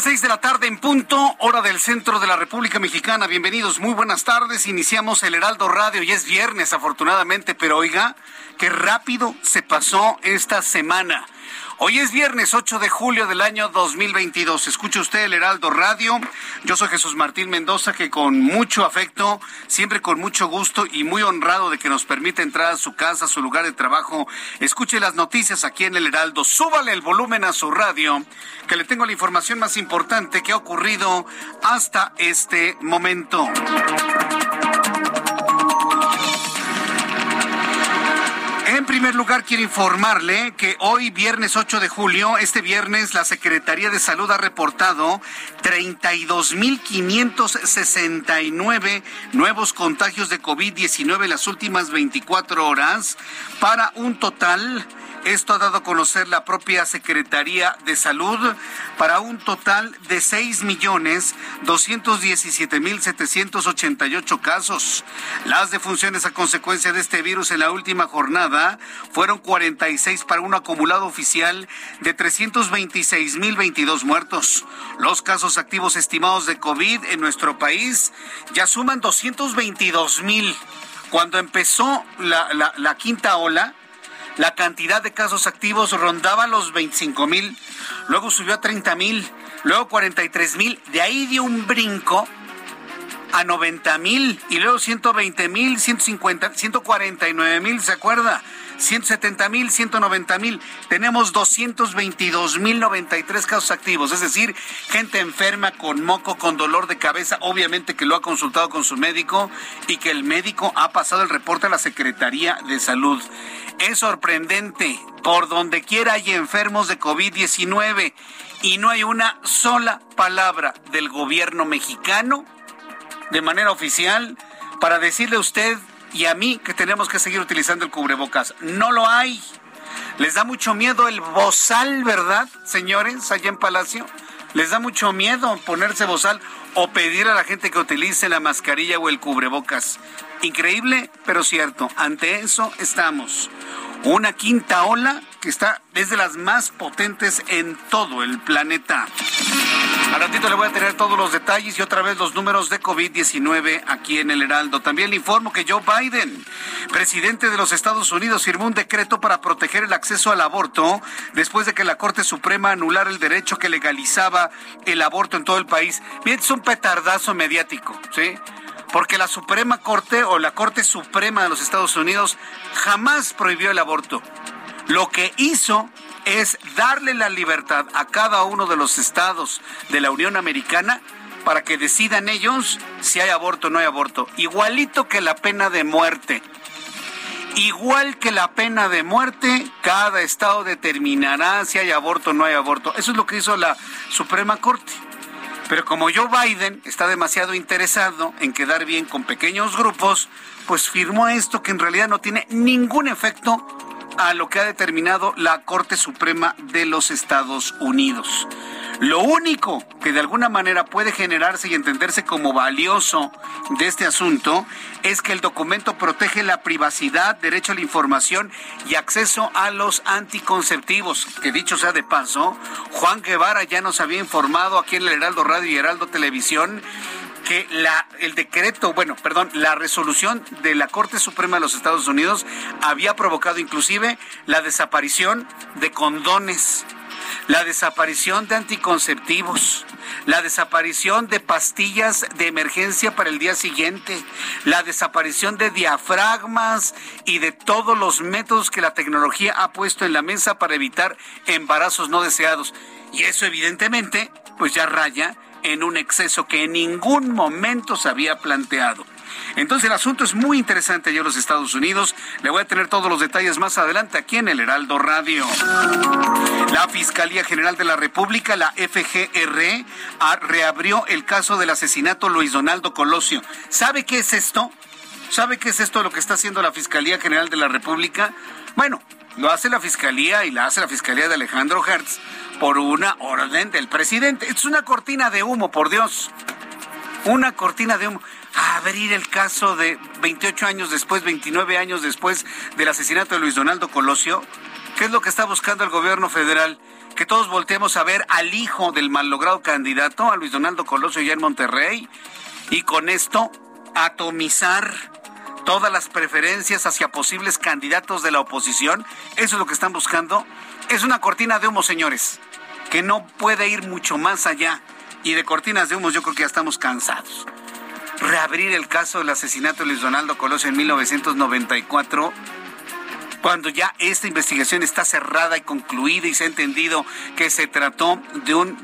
Seis de la tarde en punto, hora del centro de la República Mexicana. Bienvenidos, muy buenas tardes. Iniciamos el Heraldo Radio y es viernes, afortunadamente, pero oiga, qué rápido se pasó esta semana. Hoy es viernes 8 de julio del año 2022. Escucha usted el Heraldo Radio. Yo soy Jesús Martín Mendoza, que con mucho afecto, siempre con mucho gusto y muy honrado de que nos permita entrar a su casa, a su lugar de trabajo, escuche las noticias aquí en el Heraldo. Súbale el volumen a su radio, que le tengo la información más importante que ha ocurrido hasta este momento. Primer lugar, quiero informarle que hoy, viernes 8 de julio, este viernes, la Secretaría de Salud ha reportado 32.569 nuevos contagios de COVID-19 en las últimas 24 horas, para un total esto ha dado a conocer la propia Secretaría de Salud para un total de 6.217.788 casos. Las defunciones a consecuencia de este virus en la última jornada fueron 46 para un acumulado oficial de 326.022 muertos. Los casos activos estimados de COVID en nuestro país ya suman 222.000. Cuando empezó la, la quinta ola, la cantidad de casos activos rondaba los 25 mil, luego subió a 30 mil, luego 43 mil, de ahí dio un brinco a 90 mil y luego 120 mil, 150, 149 mil, ¿se acuerda? 170 mil, 190 mil. Tenemos 222 mil 93 casos activos, es decir, gente enferma con moco, con dolor de cabeza, obviamente que lo ha consultado con su médico y que el médico ha pasado el reporte a la Secretaría de Salud. Es sorprendente, por donde quiera hay enfermos de COVID-19 y no hay una sola palabra del gobierno mexicano de manera oficial para decirle a usted y a mí que tenemos que seguir utilizando el cubrebocas. No lo hay. Les da mucho miedo el bozal, ¿verdad, señores, allá en Palacio? Les da mucho miedo ponerse bozal o pedir a la gente que utilice la mascarilla o el cubrebocas. Increíble, pero cierto. Ante eso estamos. Una quinta ola que está es de las más potentes en todo el planeta. Al ratito le voy a tener todos los detalles y otra vez los números de COVID-19 aquí en el Heraldo. También le informo que Joe Biden, presidente de los Estados Unidos, firmó un decreto para proteger el acceso al aborto después de que la Corte Suprema anulara el derecho que legalizaba el aborto en todo el país. Bien, es un petardazo mediático, ¿sí? porque la Suprema Corte o la Corte Suprema de los Estados Unidos jamás prohibió el aborto. Lo que hizo es darle la libertad a cada uno de los estados de la Unión Americana para que decidan ellos si hay aborto o no hay aborto. Igualito que la pena de muerte. Igual que la pena de muerte, cada estado determinará si hay aborto o no hay aborto. Eso es lo que hizo la Suprema Corte. Pero como Joe Biden está demasiado interesado en quedar bien con pequeños grupos, pues firmó esto que en realidad no tiene ningún efecto a lo que ha determinado la Corte Suprema de los Estados Unidos. Lo único que de alguna manera puede generarse y entenderse como valioso de este asunto es que el documento protege la privacidad, derecho a la información y acceso a los anticonceptivos. Que dicho sea de paso, Juan Guevara ya nos había informado aquí en el Heraldo Radio y Heraldo Televisión que la, el decreto, bueno, perdón, la resolución de la Corte Suprema de los Estados Unidos había provocado inclusive la desaparición de condones, la desaparición de anticonceptivos, la desaparición de pastillas de emergencia para el día siguiente, la desaparición de diafragmas y de todos los métodos que la tecnología ha puesto en la mesa para evitar embarazos no deseados. Y eso evidentemente, pues ya raya en un exceso que en ningún momento se había planteado. Entonces el asunto es muy interesante allá en los Estados Unidos. Le voy a tener todos los detalles más adelante aquí en el Heraldo Radio. La Fiscalía General de la República, la FGR, reabrió el caso del asesinato Luis Donaldo Colosio. ¿Sabe qué es esto? ¿Sabe qué es esto lo que está haciendo la Fiscalía General de la República? Bueno, lo hace la Fiscalía y la hace la Fiscalía de Alejandro Hertz por una orden del presidente. Es una cortina de humo, por Dios. Una cortina de humo abrir el caso de 28 años después, 29 años después del asesinato de Luis Donaldo Colosio? ¿Qué es lo que está buscando el gobierno federal? Que todos volteemos a ver al hijo del mal-logrado candidato, a Luis Donaldo Colosio, ya en Monterrey, y con esto atomizar todas las preferencias hacia posibles candidatos de la oposición. Eso es lo que están buscando. Es una cortina de humo, señores, que no puede ir mucho más allá. Y de cortinas de humo yo creo que ya estamos cansados reabrir el caso del asesinato de Luis Donaldo Colosio en 1994 cuando ya esta investigación está cerrada y concluida y se ha entendido que se trató de un,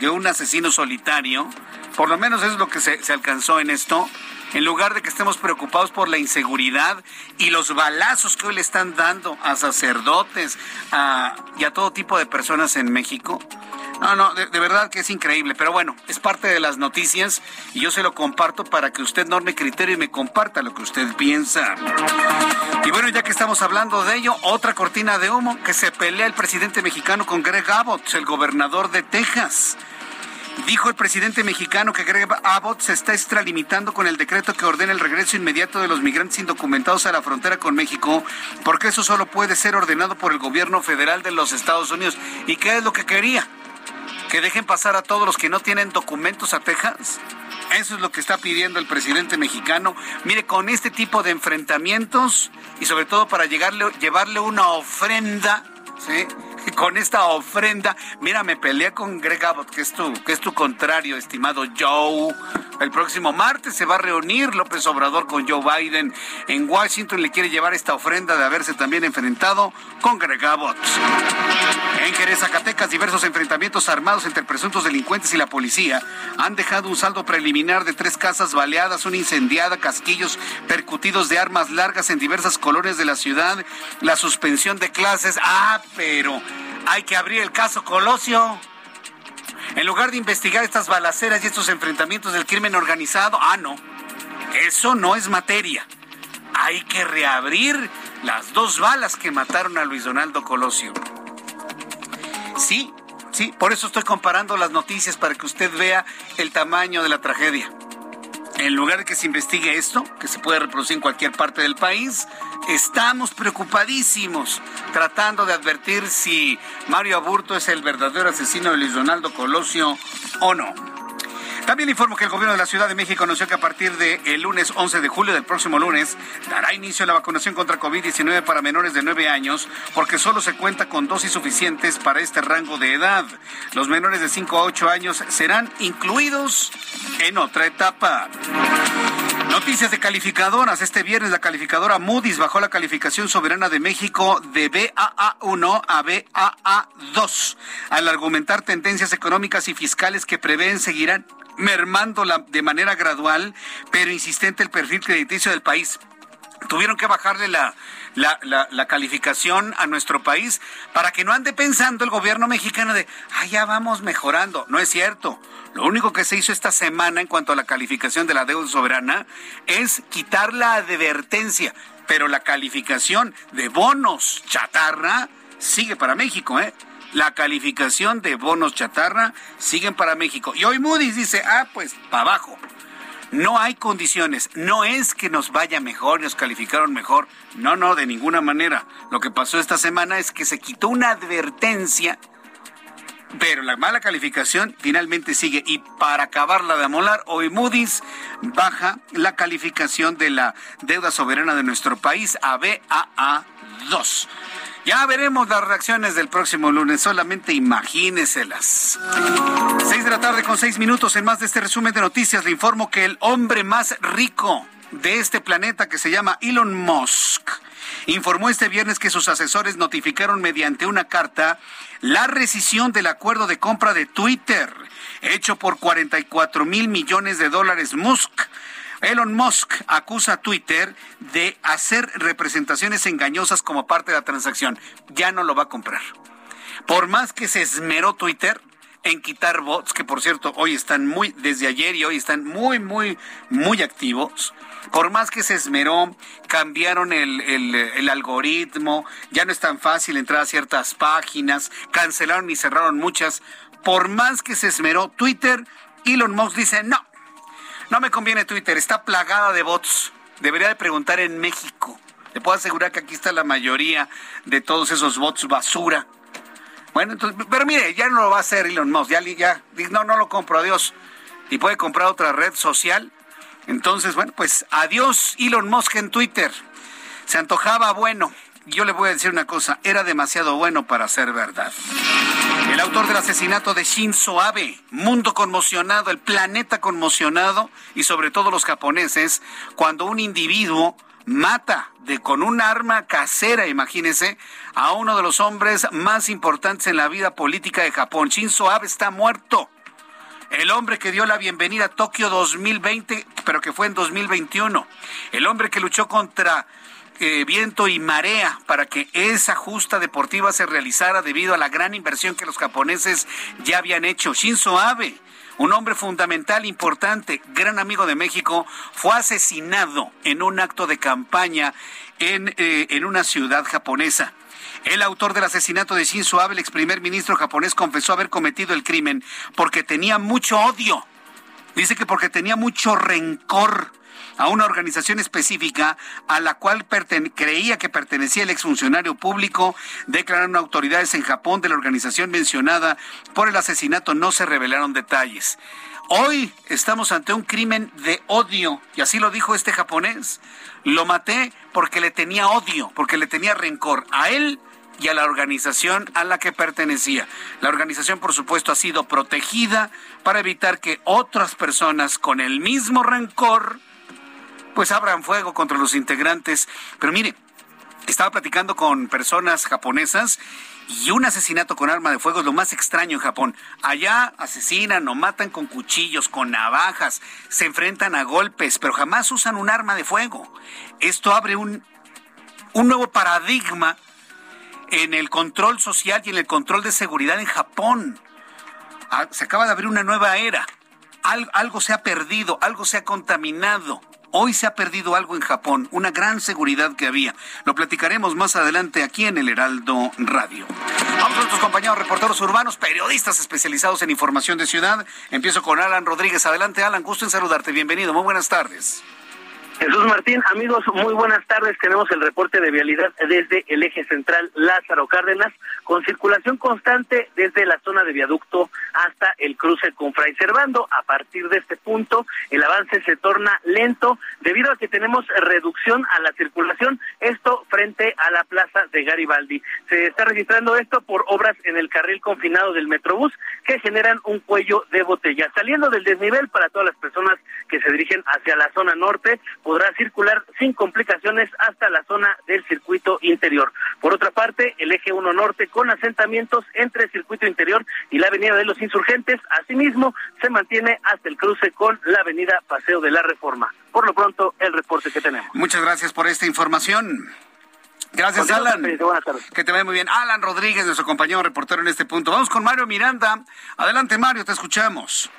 de, un asesino solitario, por lo menos es lo que se, alcanzó en esto, en lugar de que estemos preocupados por la inseguridad y los balazos que hoy le están dando a sacerdotes y a todo tipo de personas en México, no, no, de, verdad que es increíble, pero bueno, es parte de las noticias y yo se lo comparto para que usted norme criterio y me comparta lo que usted piensa. Y bueno, ya que estamos hablando de ello, otra cortina de humo que se pelea el presidente mexicano con Greg Abbott, el gobernador de Texas. Dijo el presidente mexicano que Greg Abbott se está extralimitando con el decreto que ordena el regreso inmediato de los migrantes indocumentados a la frontera con México, porque eso solo puede ser ordenado por el gobierno federal de los Estados Unidos. ¿Y qué es lo que quería? que dejen pasar a todos los que no tienen documentos a Texas. Eso es lo que está pidiendo el presidente mexicano. Mire, con este tipo de enfrentamientos y sobre todo para llegarle, llevarle una ofrenda, ¿sí? Con esta ofrenda. Mira, me peleé con Greg Abbott, que es tu, que es tu contrario, estimado Joe. El próximo martes se va a reunir López Obrador con Joe Biden en Washington. Le quiere llevar esta ofrenda de haberse también enfrentado con Greg Abbott. En Jerez, Zacatecas, diversos enfrentamientos armados entre presuntos delincuentes y la policía han dejado un saldo preliminar de tres casas baleadas, una incendiada, casquillos percutidos de armas largas en diversas colonias de la ciudad, la suspensión de clases. Ah, pero hay que abrir el caso Colosio. En lugar de investigar estas balaceras y estos enfrentamientos del crimen organizado, ah, no, eso no es materia. Hay que reabrir las dos balas que mataron a Luis Donaldo Colosio. Sí, sí, por eso estoy comparando las noticias para que usted vea el tamaño de la tragedia. En lugar de que se investigue esto, que se puede reproducir en cualquier parte del país, estamos preocupadísimos tratando de advertir si Mario Aburto es el verdadero asesino de Luis Donaldo Colosio o no. También informo que el gobierno de la Ciudad de México anunció que a partir del lunes 11 de julio del próximo lunes dará inicio a la vacunación contra COVID-19 para menores de 9 años porque solo se cuenta con dosis suficientes para este rango de edad. Los menores de 5 a 8 años serán incluidos en otra etapa. Noticias de calificadoras. Este viernes la calificadora Moody's bajó la calificación soberana de México de BAA1 a BAA2 al argumentar tendencias económicas y fiscales que prevén seguirán mermando de manera gradual pero insistente el perfil crediticio del país. Tuvieron que bajarle la, la, calificación a nuestro país para que no ande pensando el gobierno mexicano de, ah, ya vamos mejorando. No es cierto. Lo único que se hizo esta semana en cuanto a la calificación de la deuda soberana es quitar la advertencia, pero la calificación de bonos chatarra sigue para México, ¿eh? La calificación de bonos chatarra siguen para México. Y hoy Moody's dice, ah, pues para abajo. No hay condiciones. No es que nos vaya mejor, nos calificaron mejor. No, no, de ninguna manera. Lo que pasó esta semana es que se quitó una advertencia pero la mala calificación finalmente sigue. Y para acabarla de amolar, hoy Moody's baja la calificación de la deuda soberana de nuestro país a BAA2. Ya veremos las reacciones del próximo lunes, solamente imagíneselas. Seis de la tarde con seis minutos en más de este resumen de noticias. Le informo que el hombre más rico de este planeta que se llama Elon Musk informó este viernes que sus asesores notificaron mediante una carta la rescisión del acuerdo de compra de Twitter, hecho por 44 mil millones de dólares. Musk Elon Musk acusa a Twitter de hacer representaciones engañosas como parte de la transacción. Ya no lo va a comprar. Por más que se esmeró Twitter en quitar bots, que por cierto hoy están muy, desde ayer y hoy están muy, muy, muy activos. Por más que se esmeró, cambiaron el, el, algoritmo, ya no es tan fácil entrar a ciertas páginas, cancelaron y cerraron muchas. Por más que se esmeró, Twitter, Elon Musk dice, no, no me conviene Twitter, está plagada de bots. Debería de preguntar en México. Le puedo asegurar que aquí está la mayoría de todos esos bots basura. Bueno, entonces, pero mire, ya no lo va a hacer Elon Musk. Ya, ya, no, no lo compro, adiós. Y puede comprar otra red social. Entonces, bueno, pues adiós Elon Musk en Twitter. Se antojaba bueno yo le voy a decir una cosa, era demasiado bueno para ser verdad. El autor del asesinato de Shinzo Abe, mundo conmocionado, el planeta conmocionado y sobre todo los japoneses, cuando un individuo mata de con un arma casera, imagínese, a uno de los hombres más importantes en la vida política de Japón. Shinzo Abe está muerto. El hombre que dio la bienvenida a Tokio 2020, pero que fue en 2021. El hombre que luchó contra eh, viento y marea para que esa justa deportiva se realizara debido a la gran inversión que los japoneses ya habían hecho. Shinzo Abe, un hombre fundamental, importante, gran amigo de México, fue asesinado en un acto de campaña en, eh, en una ciudad japonesa. El autor del asesinato de Shinzo Abe, el ex primer ministro japonés, confesó haber cometido el crimen porque tenía mucho odio. Dice que porque tenía mucho rencor a una organización específica a la cual creía que pertenecía el exfuncionario público, declararon autoridades en Japón de la organización mencionada por el asesinato. No se revelaron detalles. Hoy estamos ante un crimen de odio, y así lo dijo este japonés. Lo maté porque le tenía odio, porque le tenía rencor a él y a la organización a la que pertenecía. La organización, por supuesto, ha sido protegida para evitar que otras personas con el mismo rencor pues abran fuego contra los integrantes. Pero mire, estaba platicando con personas japonesas y un asesinato con arma de fuego es lo más extraño en Japón. Allá asesinan o matan con cuchillos, con navajas, se enfrentan a golpes, pero jamás usan un arma de fuego. Esto abre un, un nuevo paradigma en el control social y en el control de seguridad en Japón. Ah, se acaba de abrir una nueva era. algo se ha perdido, algo se ha contaminado. Hoy se ha perdido algo en Japón, una gran seguridad que había. Lo platicaremos más adelante aquí en el Heraldo Radio. Vamos a nuestros compañeros reporteros urbanos, periodistas especializados en información de ciudad. Empiezo con Alan Rodríguez. Adelante, Alan, gusto en saludarte. Bienvenido. Muy buenas tardes. Jesús Martín, amigos, muy buenas tardes. Tenemos el reporte de vialidad desde el eje central Lázaro Cárdenas, con circulación constante desde la zona de viaducto hasta el cruce con Fray Servando. A partir de este punto, el avance se torna lento debido a que tenemos reducción a la circulación, esto frente a la plaza de Garibaldi. Se está registrando esto por obras en el carril confinado del Metrobús que generan un cuello de botella. Saliendo del desnivel para todas las personas que se dirigen hacia la zona norte, podrá circular sin complicaciones hasta la zona del circuito interior. Por otra parte, el eje 1 norte con asentamientos entre el circuito interior y la avenida de los insurgentes, asimismo se mantiene hasta el cruce con la avenida Paseo de la Reforma. Por lo pronto, el reporte que tenemos. Muchas gracias por esta información. Gracias, Alan. Que te vaya muy bien. Alan Rodríguez, nuestro compañero reportero en este punto. Vamos con Mario Miranda. Adelante, Mario, te escuchamos.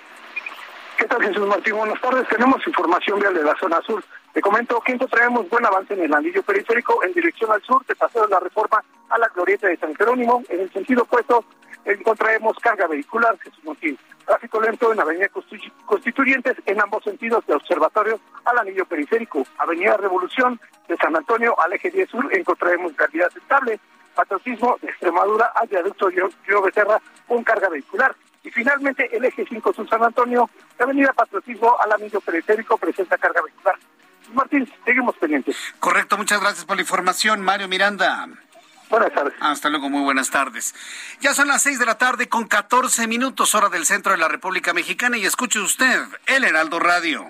¿Qué tal, Jesús Martín? Buenas tardes. Tenemos información vial de la zona sur. Te comento que traemos buen avance en el anillo periférico en dirección al sur, de Paseo de la Reforma a la Glorieta de San Jerónimo. En el sentido opuesto, encontraremos carga vehicular, Jesús Martín. Tráfico lento en Avenida Constituyentes en ambos sentidos de Observatorio al anillo periférico. Avenida Revolución de San Antonio al eje 10 sur encontraremos calidad estable. Patriotismo de Extremadura al viaducto Río Becerra con carga vehicular. Y finalmente el eje 5 Sur San Antonio, avenida Patriotismo al anillo periférico presenta carga vehicular. Martín, seguimos pendientes. Correcto, muchas gracias por la información, Mario Miranda. Buenas tardes. Hasta luego, muy buenas tardes. Ya son las seis de la tarde con 14 minutos hora del centro de la República Mexicana y escuche usted el Heraldo Radio.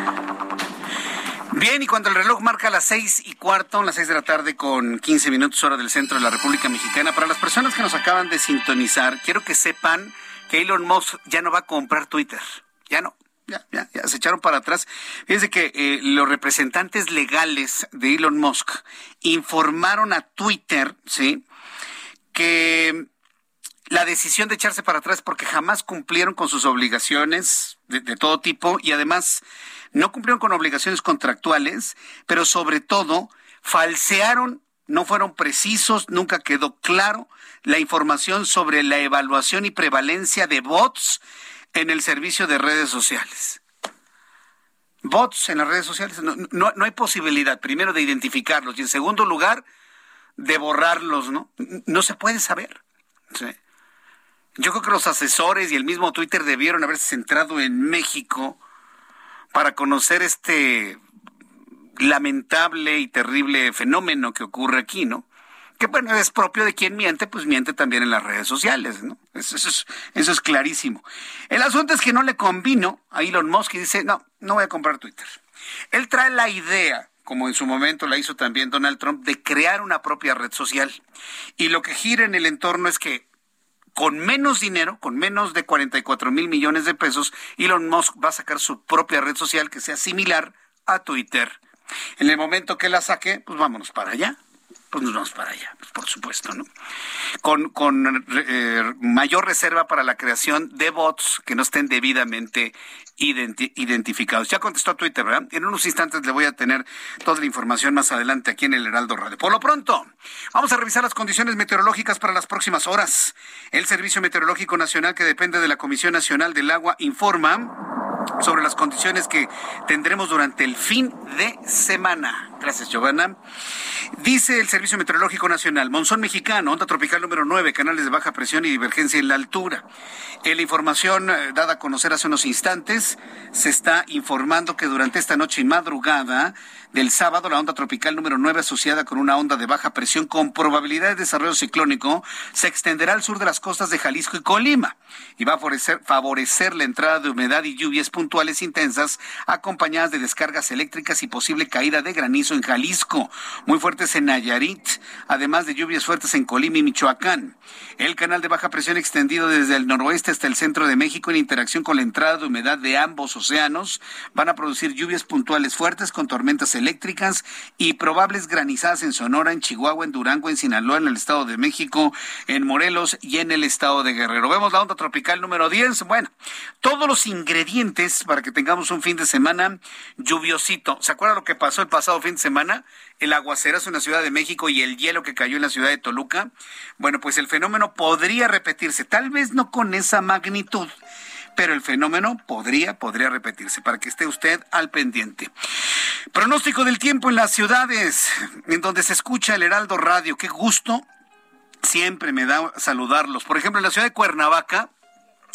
Bien, y cuando el reloj marca las seis y cuarto, las seis de la tarde con 15 minutos hora del centro de la República Mexicana, para las personas que nos acaban de sintonizar, quiero que sepan que Elon Musk ya no va a comprar Twitter. Ya no. Ya, ya, ya se echaron para atrás. Fíjense que eh, los representantes legales de Elon Musk informaron a Twitter, ¿sí? Que la decisión de echarse para atrás porque jamás cumplieron con sus obligaciones de, de todo tipo y además no cumplieron con obligaciones contractuales, pero sobre todo falsearon, no fueron precisos, nunca quedó claro la información sobre la evaluación y prevalencia de bots en el servicio de redes sociales. Bots en las redes sociales, no, no, hay posibilidad, primero, de identificarlos y en segundo lugar, de borrarlos, ¿no? No se puede saber. Yo creo que los asesores y el mismo Twitter debieron haberse centrado en México para conocer este lamentable y terrible fenómeno que ocurre aquí, ¿no? Que bueno, es propio de quien miente, pues miente también en las redes sociales, ¿no? Eso, es, eso es clarísimo. El asunto es que no le convino a Elon Musk y dice, no, no voy a comprar Twitter. Él trae la idea, como en su momento la hizo también Donald Trump, de crear una propia red social. Y lo que gira en el entorno es que con menos dinero, con menos de 44 mil millones de pesos, Elon Musk va a sacar su propia red social que sea similar a Twitter. En el momento que la saque, pues vámonos para allá. Pues nos vamos para allá, por supuesto, ¿no? Con, con eh, mayor reserva para la creación de bots que no estén debidamente identi identificados. Ya contestó a Twitter, ¿verdad? En unos instantes le voy a tener toda la información más adelante aquí en el Heraldo Radio. Por lo pronto, vamos a revisar las condiciones meteorológicas para las próximas horas. El Servicio Meteorológico Nacional, que depende de la Comisión Nacional del Agua, informa sobre las condiciones que tendremos durante el fin de semana. Gracias, Giovanna. Dice el Servicio Meteorológico Nacional, monzón mexicano, onda tropical número 9, canales de baja presión y divergencia en la altura. En la información eh, dada a conocer hace unos instantes, se está informando que durante esta noche y madrugada del sábado, la onda tropical número 9 asociada con una onda de baja presión con probabilidad de desarrollo ciclónico se extenderá al sur de las costas de Jalisco y Colima y va a favorecer, la entrada de humedad y lluvias puntuales intensas acompañadas de descargas eléctricas y posible caída de granizo en Jalisco, muy fuertes en Nayarit, además de lluvias fuertes en Colima y Michoacán. El canal de baja presión extendido desde el noroeste hasta el centro de México en interacción con la entrada de humedad de ambos océanos van a producir lluvias puntuales fuertes con tormentas y probables granizadas en Sonora, en Chihuahua, en Durango, en Sinaloa, en el Estado de México, en Morelos y en el Estado de Guerrero. Vemos la onda tropical número 10. Bueno, todos los ingredientes para que tengamos un fin de semana lluviosito. ¿Se acuerdan lo que pasó el pasado fin de semana? El aguacerazo en la Ciudad de México y el hielo que cayó en la ciudad de Toluca. Bueno, pues el fenómeno podría repetirse, tal vez no con esa magnitud pero el fenómeno podría, podría repetirse, para que esté usted al pendiente. Pronóstico del tiempo en las ciudades en donde se escucha el Heraldo Radio. Qué gusto, siempre me da saludarlos. Por ejemplo, en la ciudad de Cuernavaca,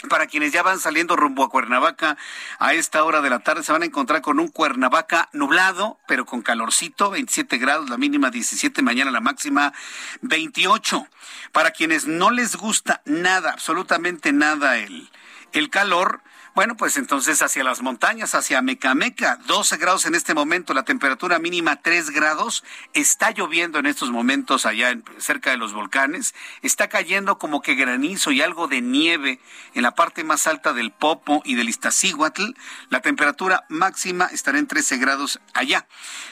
para quienes ya van saliendo rumbo a Cuernavaca a esta hora de la tarde, se van a encontrar con un Cuernavaca nublado, pero con calorcito, 27 grados, la mínima 17, mañana la máxima 28. Para quienes no les gusta nada, absolutamente nada el, el calor, bueno, pues entonces hacia las montañas, hacia Mecameca, 12 grados en este momento, la temperatura mínima 3 grados, está lloviendo en estos momentos allá cerca de los volcanes, está cayendo como que granizo y algo de nieve en la parte más alta del Popo y del Iztaccíhuatl, la temperatura máxima estará en 13 grados allá.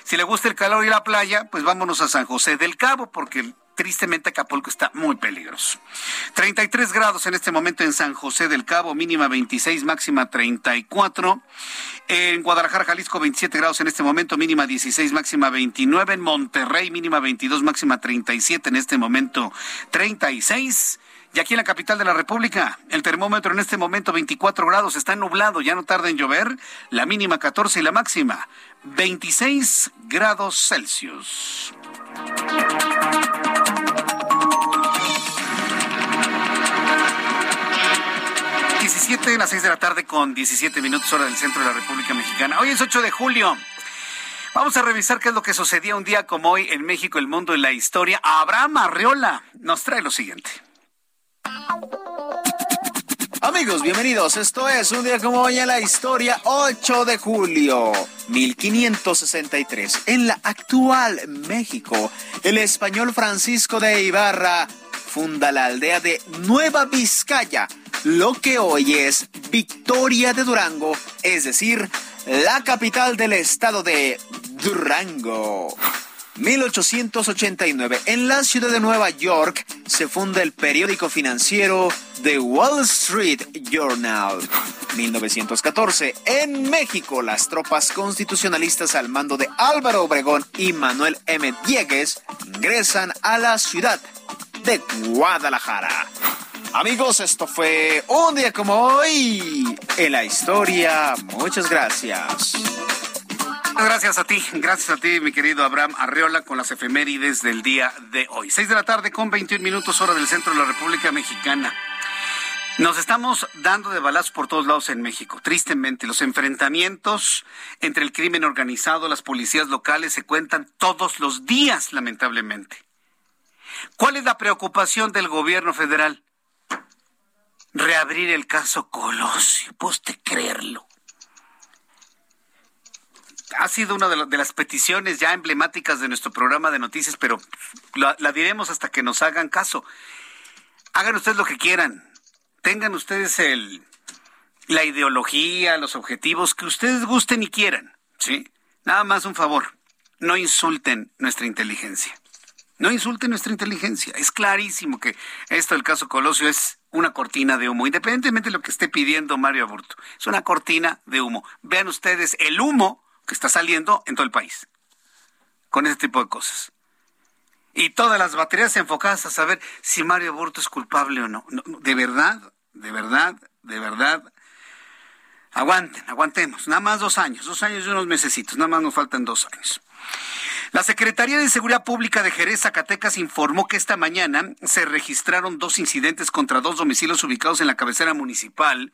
Si le gusta el calor y la playa, pues vámonos a San José del Cabo, porque tristemente Acapulco está muy peligroso. 33 grados en este momento en San José del Cabo, mínima 26, máxima 34. En Guadalajara, Jalisco, 27 grados en este momento, mínima 16, máxima 29. En Monterrey, mínima 22, máxima 37, en este momento 36. Y aquí en la capital de la República, el termómetro en este momento 24 grados, está nublado, ya no tarda en llover, la mínima 14 y la máxima 26 grados Celsius. 17 las 6 de la tarde con 17 minutos hora del centro de la República Mexicana. Hoy es 8 de julio. Vamos a revisar qué es lo que sucedía un día como hoy en México, el mundo y la historia. Abraham Arreola nos trae lo siguiente. Amigos, bienvenidos. Esto es un día como hoy en la historia, 8 de julio 1563. En la actual México, el español Francisco de Ibarra funda la aldea de Nueva Vizcaya, lo que hoy es Victoria de Durango, es decir, la capital del estado de Durango. 1889, en la ciudad de Nueva York se funda el periódico financiero The Wall Street Journal. 1914, en México, las tropas constitucionalistas al mando de Álvaro Obregón y Manuel M. Diegues ingresan a la ciudad de Guadalajara. Amigos, esto fue un día como hoy en la historia. Muchas gracias. Gracias a ti, gracias a ti, mi querido Abraham Arreola, con las efemérides del día de hoy. Seis de la tarde con 21 minutos hora del centro de la República Mexicana. Nos estamos dando de balazos por todos lados en México. Tristemente, los enfrentamientos entre el crimen organizado, las policías locales se cuentan todos los días, lamentablemente. ¿Cuál es la preocupación del gobierno federal? Reabrir el caso Colosio, te creerlo. Ha sido una de, las peticiones ya emblemáticas de nuestro programa de noticias, pero la, diremos hasta que nos hagan caso. Hagan ustedes lo que quieran. Tengan ustedes el, la ideología, los objetivos que ustedes gusten y quieran. ¿sí? Nada más un favor. No insulten nuestra inteligencia. No insulte nuestra inteligencia. Es clarísimo que esto del caso Colosio es una cortina de humo, independientemente de lo que esté pidiendo Mario Aburto. Es una cortina de humo. Vean ustedes el humo que está saliendo en todo el país con ese tipo de cosas. Y todas las baterías enfocadas a saber si Mario Aburto es culpable o no. de verdad, de verdad, de verdad. Aguanten, aguantemos. Nada más dos años, dos años y unos mesecitos. Nada más nos faltan dos años. La Secretaría de Seguridad Pública de Jerez, Zacatecas, informó que esta mañana se registraron dos incidentes contra dos domicilios ubicados en la cabecera municipal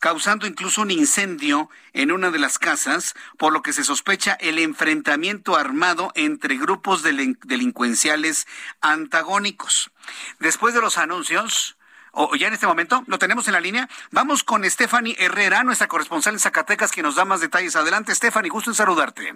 causando incluso un incendio en una de las casas, por lo que se sospecha el enfrentamiento armado entre grupos delincuenciales antagónicos. Después de los anuncios, o ya en este momento, lo tenemos en la línea. Vamos con Stephanie Herrera, nuestra corresponsal en Zacatecas, que nos da más detalles. Adelante, Stephanie, gusto en saludarte.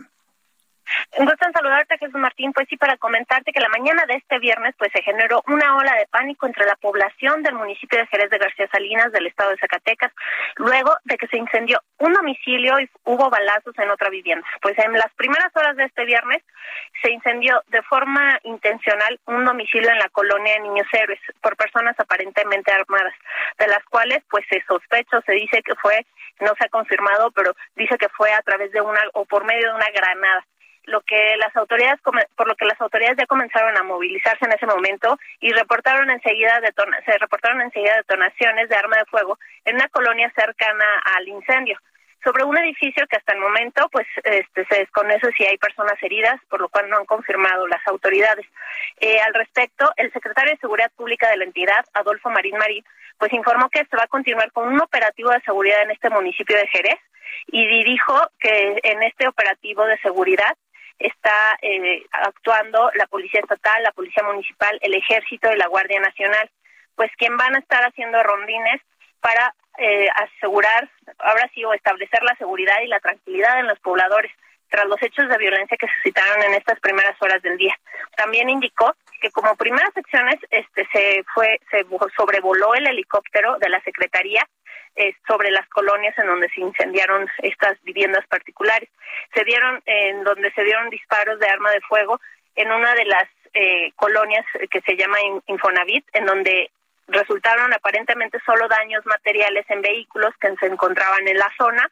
Un gusto en saludarte, Jesús Martín. Pues sí, para comentarte que la mañana de este viernes pues se generó una ola de pánico entre la población del municipio de Jerez de García Salinas del estado de Zacatecas, luego de que se incendió un domicilio y hubo balazos en otra vivienda. Pues en las primeras horas de este viernes se incendió de forma intencional un domicilio en la colonia de Niños Héroes por personas aparentemente armadas, de las cuales pues se sospecha, se dice que fue, no se ha confirmado, pero dice que fue a través de una o por medio de una granada lo que las autoridades por lo que las autoridades ya comenzaron a movilizarse en ese momento y reportaron enseguida se reportaron enseguida detonaciones de arma de fuego en una colonia cercana al incendio sobre un edificio que hasta el momento pues este, se desconoce si hay personas heridas, por lo cual no han confirmado las autoridades. Eh, al respecto, el secretario de Seguridad Pública de la entidad, Adolfo Marín Marín, pues informó que se va a continuar con un operativo de seguridad en este municipio de Jerez y dijo que en este operativo de seguridad está eh, actuando la Policía Estatal, la Policía Municipal, el Ejército y la Guardia Nacional, pues quien van a estar haciendo rondines para eh, asegurar, ahora sí, o establecer la seguridad y la tranquilidad en los pobladores tras los hechos de violencia que se citaron en estas primeras horas del día. También indicó que como primeras secciones este se fue se sobrevoló el helicóptero de la Secretaría eh, sobre las colonias en donde se incendiaron estas viviendas particulares. Se dieron en donde se dieron disparos de arma de fuego en una de las eh, colonias que se llama Infonavit, en donde resultaron aparentemente solo daños materiales en vehículos que se encontraban en la zona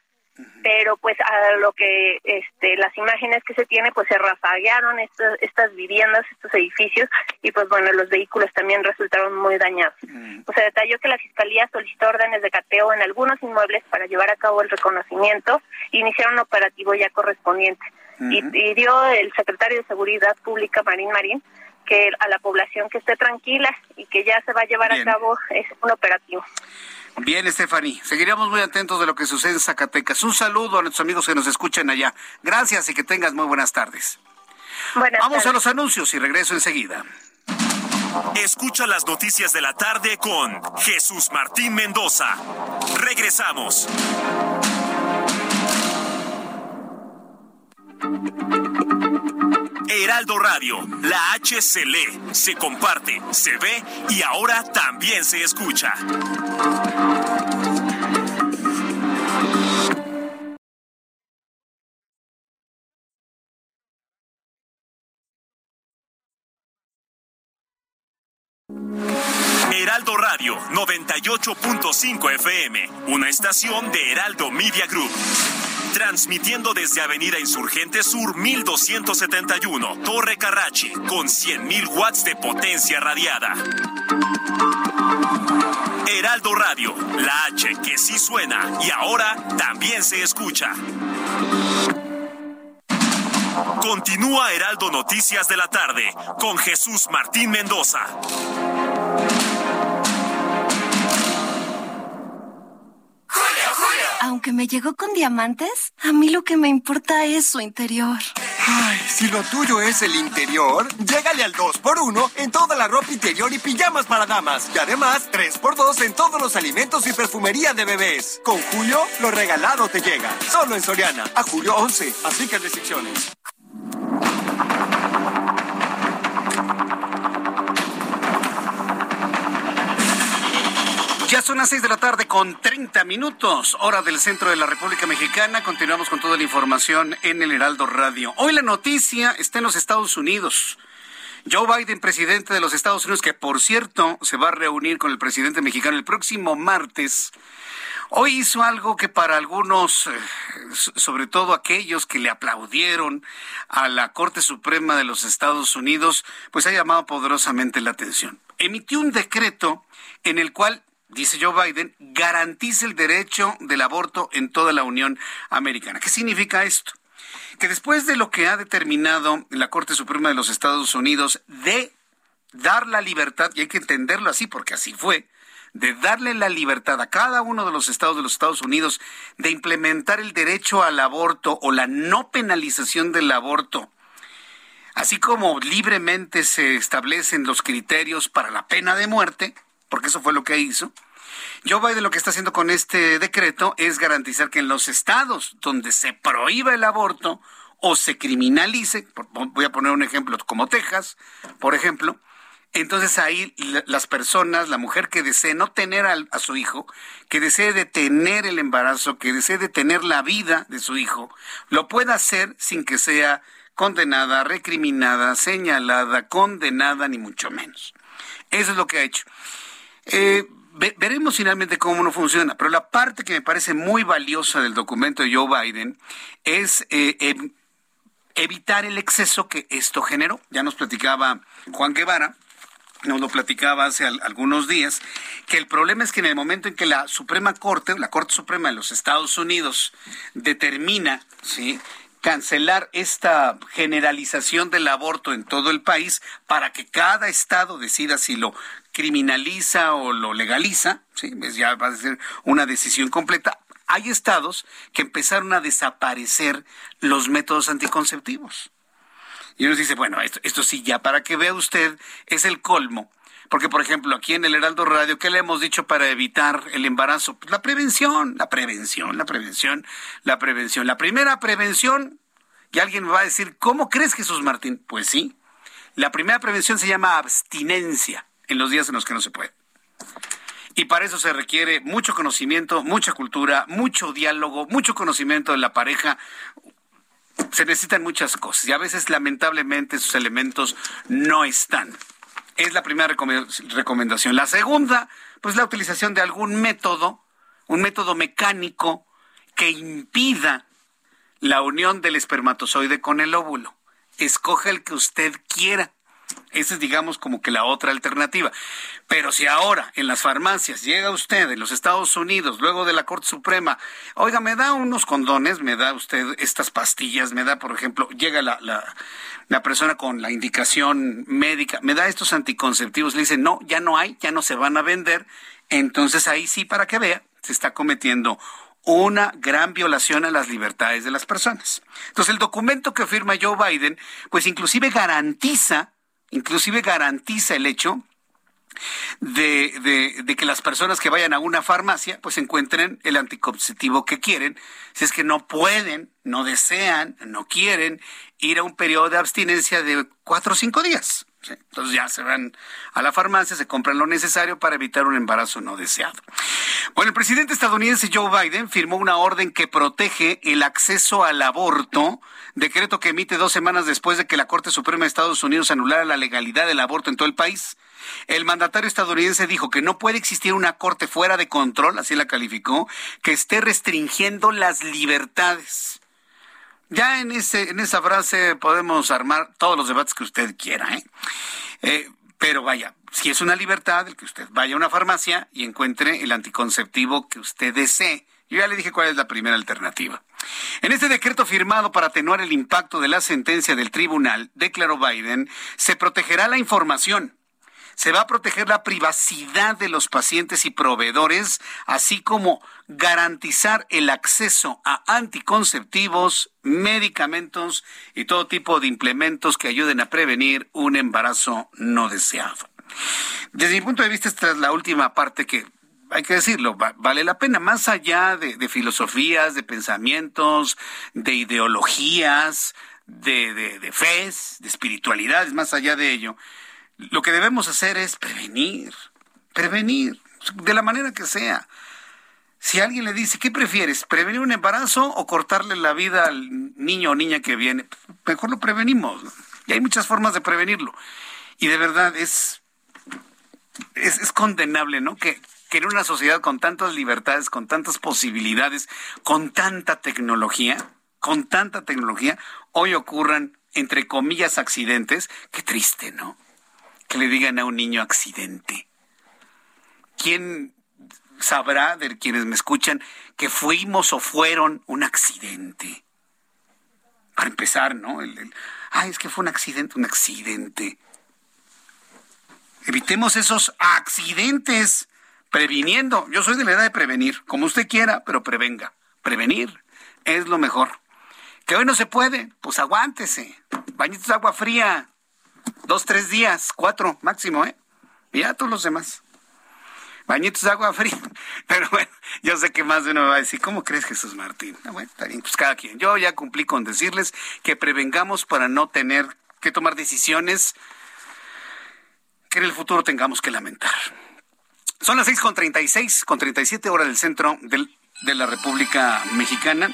pero pues a lo que este las imágenes que se tiene pues se rafaguearon estas estas viviendas estos edificios y pues bueno los vehículos también resultaron muy dañados mm. se detalló que la fiscalía solicitó órdenes de cateo en algunos inmuebles para llevar a cabo el reconocimiento e iniciar un operativo ya correspondiente y, y dio el secretario de seguridad pública Marín Marín que a la población que esté tranquila y que ya se va a llevar a cabo es un operativo. Bien, Stephanie. Seguiremos muy atentos de lo que sucede en Zacatecas. Un saludo a nuestros amigos que nos escuchan allá. Gracias y que tengas muy buenas tardes. Vamos a los anuncios y regreso enseguida. Escucha las noticias de la tarde con Jesús Martín Mendoza. Regresamos. Heraldo Radio, la H se lee, se comparte, se ve y ahora también se escucha. Heraldo Radio 98.5 FM, una estación de Heraldo Media Group transmitiendo desde Avenida Insurgente Sur 1271, Torre Carrachi, con 100.000 watts de potencia radiada. Heraldo Radio, la H que sí suena y ahora también se escucha. Continúa Heraldo Noticias de la tarde con Jesús Martín Mendoza. Aunque me llegó con diamantes, a mí lo que me importa es su interior. Ay, si lo tuyo es el interior, llégale al 2x1 en toda la ropa interior y pijamas para damas. Y además, 3x2 en todos los alimentos y perfumería de bebés. Con Julio, lo regalado te llega. Solo en Soriana. A Julio 11. Aplica restricciones. Son las seis de la tarde con 30 minutos, hora del centro de la República Mexicana. Continuamos con toda la información en el Heraldo Radio. Hoy la noticia está en los Estados Unidos. Joe Biden, presidente de los Estados Unidos, que por cierto se va a reunir con el presidente mexicano el próximo martes, hoy hizo algo que para algunos, eh, sobre todo aquellos que le aplaudieron a la Corte Suprema de los Estados Unidos, pues ha llamado poderosamente la atención. Emitió un decreto en el cual dice Joe Biden, garantice el derecho del aborto en toda la Unión Americana. ¿Qué significa esto? Que después de lo que ha determinado la Corte Suprema de los Estados Unidos de dar la libertad, y hay que entenderlo así porque así fue, de darle la libertad a cada uno de los estados de los Estados Unidos de implementar el derecho al aborto o la no penalización del aborto, así como libremente se establecen los criterios para la pena de muerte, porque eso fue lo que hizo. Joe Biden lo que está haciendo con este decreto es garantizar que en los estados donde se prohíba el aborto o se criminalice, voy a poner un ejemplo como Texas, por ejemplo, entonces ahí las personas, la mujer que desee no tener a, a, su hijo, que desee detener el embarazo, que desee detener la vida de su hijo, lo pueda hacer sin que sea condenada, recriminada, señalada, condenada, ni mucho menos. Eso es lo que ha hecho. Eh, veremos finalmente cómo no funciona, pero la parte que me parece muy valiosa del documento de Joe Biden es eh, em, evitar el exceso que esto generó. Ya nos platicaba Juan Guevara, nos lo platicaba hace algunos días, que el problema es que en el momento en que la Suprema Corte, la Corte Suprema de los Estados Unidos, determina, ¿sí? cancelar esta generalización del aborto en todo el país para que cada estado decida si lo criminaliza o lo legaliza, ¿sí? ya va a ser una decisión completa. Hay estados que empezaron a desaparecer los métodos anticonceptivos. Y uno dice, bueno, esto, esto sí, ya para que vea usted, es el colmo. Porque, por ejemplo, aquí en el Heraldo Radio, ¿qué le hemos dicho para evitar el embarazo? Pues la prevención, la prevención, la prevención, la prevención. La primera prevención, y alguien me va a decir, ¿cómo crees, Jesús Martín? Pues sí, la primera prevención se llama abstinencia en los días en los que no se puede. Y para eso se requiere mucho conocimiento, mucha cultura, mucho diálogo, mucho conocimiento de la pareja. se necesitan muchas cosas y a veces lamentablemente esos elementos no están. Es la primera recomendación. La segunda, pues la utilización de algún método, un método mecánico que impida la unión del espermatozoide con el óvulo. Escoge el que usted quiera. Esa es, digamos, como que la otra alternativa. Pero si ahora en las farmacias llega usted en los Estados Unidos, luego de la Corte Suprema, oiga, me da unos condones, me da usted estas pastillas, me da, por ejemplo, llega la, la, persona con la indicación médica, me da estos anticonceptivos, le dice, no, ya no hay, ya no se van a vender. Entonces ahí sí, para que vea, se está cometiendo una gran violación a las libertades de las personas. Entonces el documento que firma Joe Biden, pues inclusive garantiza inclusive garantiza el hecho de, de, que las personas que vayan a una farmacia pues encuentren el anticonceptivo que quieren, si es que no pueden, no desean, no quieren ir a un periodo de abstinencia de cuatro o cinco días. Entonces ya se van a la farmacia, se compran lo necesario para evitar un embarazo no deseado. Bueno, el presidente estadounidense Joe Biden firmó una orden que protege el acceso al aborto, decreto que emite dos semanas después de que la Corte Suprema de Estados Unidos anulara la legalidad del aborto en todo el país. El mandatario estadounidense dijo que no puede existir una corte fuera de control, así la calificó, que esté restringiendo las libertades. Ya en, ese, en esa frase podemos armar todos los debates que usted quiera, ¿eh? ¿eh? pero vaya, si es una libertad el que usted vaya a una farmacia y encuentre el anticonceptivo que usted desee. Yo ya le dije cuál es la primera alternativa. En este decreto firmado para atenuar el impacto de la sentencia del tribunal, declaró Biden, se protegerá la información se va a proteger la privacidad de los pacientes y proveedores, así como garantizar el acceso a anticonceptivos, medicamentos y todo tipo de implementos que ayuden a prevenir un embarazo no deseado. Desde mi punto de vista, esta es la última parte que hay que decirlo, vale la pena, más allá de, filosofías, de pensamientos, de ideologías, de, fes, de espiritualidades, más allá de ello, lo que debemos hacer es prevenir, prevenir, de la manera que sea. Si alguien le dice, ¿qué prefieres? ¿Prevenir un embarazo o cortarle la vida al niño o niña que viene? Mejor lo prevenimos. Y hay muchas formas de prevenirlo. Y de verdad es, es, condenable, ¿no? Que, que en una sociedad con tantas libertades, con tantas posibilidades, con tanta tecnología, con tanta tecnología, hoy ocurran, entre comillas, accidentes. Qué triste, ¿no? Que le digan a un niño accidente. ¿Quién sabrá de quienes me escuchan que fuimos o fueron un accidente? Para empezar, ¿no? Ay, es que fue un accidente, un accidente. Evitemos esos accidentes previniendo. Yo soy de la edad de prevenir, como usted quiera, pero prevenga. Prevenir es lo mejor. Que hoy no se puede, pues aguántese. Bañitos de agua fría, Dos, tres días, cuatro máximo, ¿eh? Y ya todos los demás. Bañitos de agua fría. Pero bueno, yo sé que más de uno me va a decir, ¿cómo crees Jesús Martín? Ah, bueno, está bien, pues cada quien. Yo ya cumplí con decirles que prevengamos para no tener que tomar decisiones que en el futuro tengamos que lamentar. Son las seis con treinta y seis, con treinta y siete horas del centro del de la República Mexicana.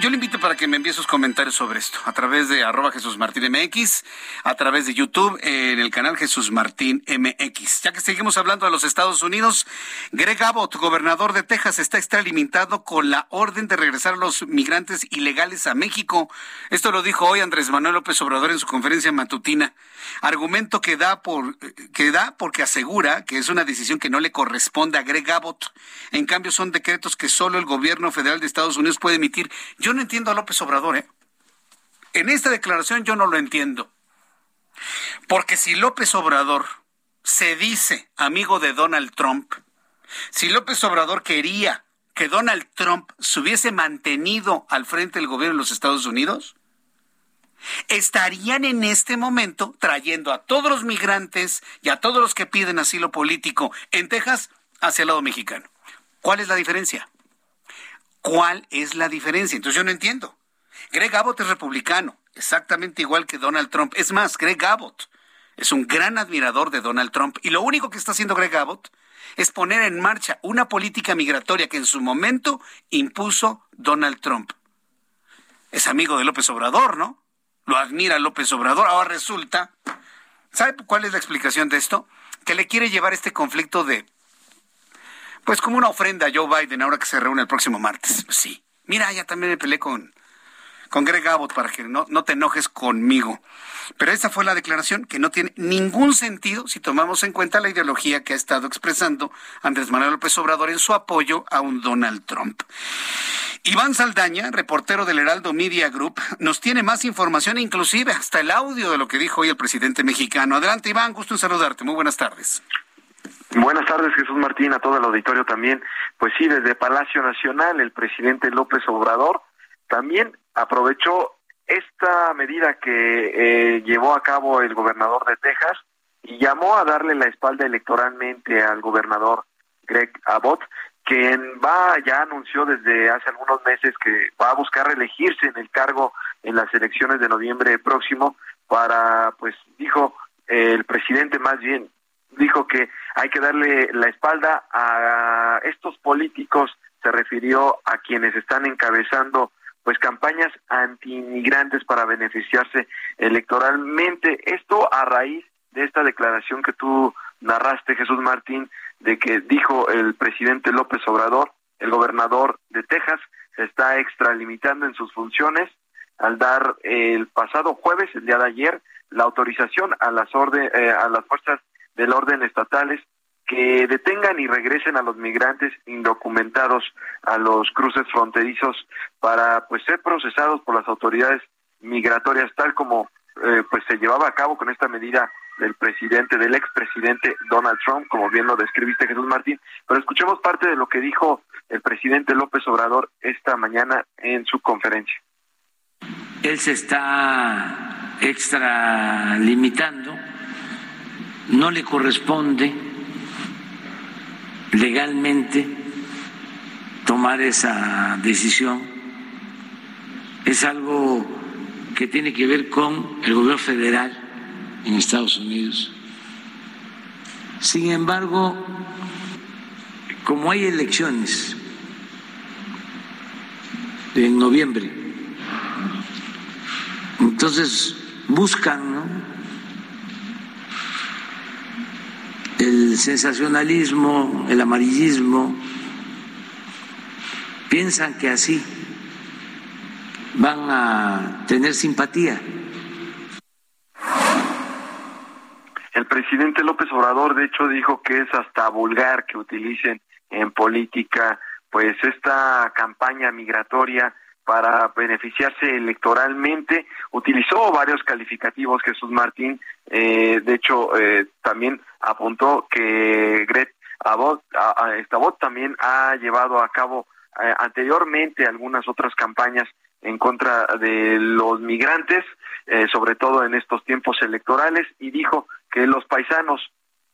Yo le invito para que me envíe sus comentarios sobre esto a través de arroba Jesús Martín MX, a través de YouTube en el canal Jesús Martín MX. Ya que seguimos hablando de los Estados Unidos, Greg Abbott, gobernador de Texas, está extralimitado con la orden de regresar a los migrantes ilegales a México. Esto lo dijo hoy Andrés Manuel López Obrador en su conferencia matutina. Argumento que da por que da porque asegura que es una decisión que no le corresponde a Greg Abbott. En cambio son decretos que solo el gobierno federal de Estados Unidos puede emitir. Yo no entiendo a López Obrador, ¿eh? En esta declaración yo no lo entiendo. Porque si López Obrador se dice amigo de Donald Trump, si López Obrador quería que Donald Trump se hubiese mantenido al frente del gobierno de los Estados Unidos, estarían en este momento trayendo a todos los migrantes y a todos los que piden asilo político en Texas hacia el lado mexicano. ¿Cuál es la diferencia? ¿Cuál es la diferencia? Entonces yo no entiendo. Greg Abbott es republicano, exactamente igual que Donald Trump. Es más, Greg Abbott es un gran admirador de Donald Trump y lo único que está haciendo Greg Abbott es poner en marcha una política migratoria que en su momento impuso Donald Trump. es amigo de López Obrador, ¿no? Lo admira López Obrador. Ahora resulta, ¿sabe cuál es la explicación de esto? Que le quiere llevar este conflicto de, pues como una ofrenda a Joe Biden ahora que se reúne el próximo martes. Sí. Mira, ya también me peleé con, con Greg Abbott para que no, no te enojes conmigo. Pero esa fue la declaración que no tiene ningún sentido si tomamos en cuenta la ideología que ha estado expresando Andrés Manuel López Obrador en su apoyo a un Donald Trump. Iván Saldaña, reportero del Heraldo Media Group, nos tiene más información, inclusive hasta el audio de lo que dijo hoy el presidente mexicano. Adelante, Iván, gusto en saludarte. Muy buenas tardes. Buenas tardes, Jesús Martín, a todo el auditorio también. Pues sí, desde Palacio Nacional, el presidente López Obrador también aprovechó esta medida que eh, llevó a cabo el gobernador de Texas y llamó a darle la espalda electoralmente al gobernador Greg Abbott, quien va ya anunció desde hace algunos meses que va a buscar reelegirse en el cargo en las elecciones de noviembre próximo para, pues dijo el presidente más bien, dijo que hay que darle la espalda a estos políticos, se refirió a quienes están encabezando pues campañas anti-inmigrantes para beneficiarse electoralmente. Esto a raíz de esta declaración que tú narraste, Jesús Martín, de que dijo el presidente López Obrador, el gobernador de Texas, se está extralimitando en sus funciones al dar el pasado jueves, el día de ayer, la autorización a las orden, eh, a las fuerzas del orden estatales que detengan y regresen a los migrantes indocumentados a los cruces fronterizos para pues ser procesados por las autoridades migratorias tal como eh, pues se llevaba a cabo con esta medida del presidente del expresidente Donald Trump como bien lo describiste Jesús Martín. Pero escuchemos parte de lo que dijo el presidente López Obrador esta mañana en su conferencia. Él se está extralimitando no le corresponde legalmente tomar esa decisión. Es algo que tiene que ver con el gobierno federal en Estados Unidos. Sin embargo, como hay elecciones en noviembre, entonces buscan ¿no? El sensacionalismo, el amarillismo, piensan que así van a tener simpatía. El presidente López Obrador, de hecho, dijo que es hasta vulgar que utilicen en política, pues, esta campaña migratoria para beneficiarse electoralmente. Utilizó varios calificativos Jesús Martín. Eh, de hecho, eh, también apuntó que Gret Abbott, también ha llevado a cabo eh, anteriormente algunas otras campañas en contra de los migrantes, sobre todo en estos tiempos electorales, y dijo que los paisanos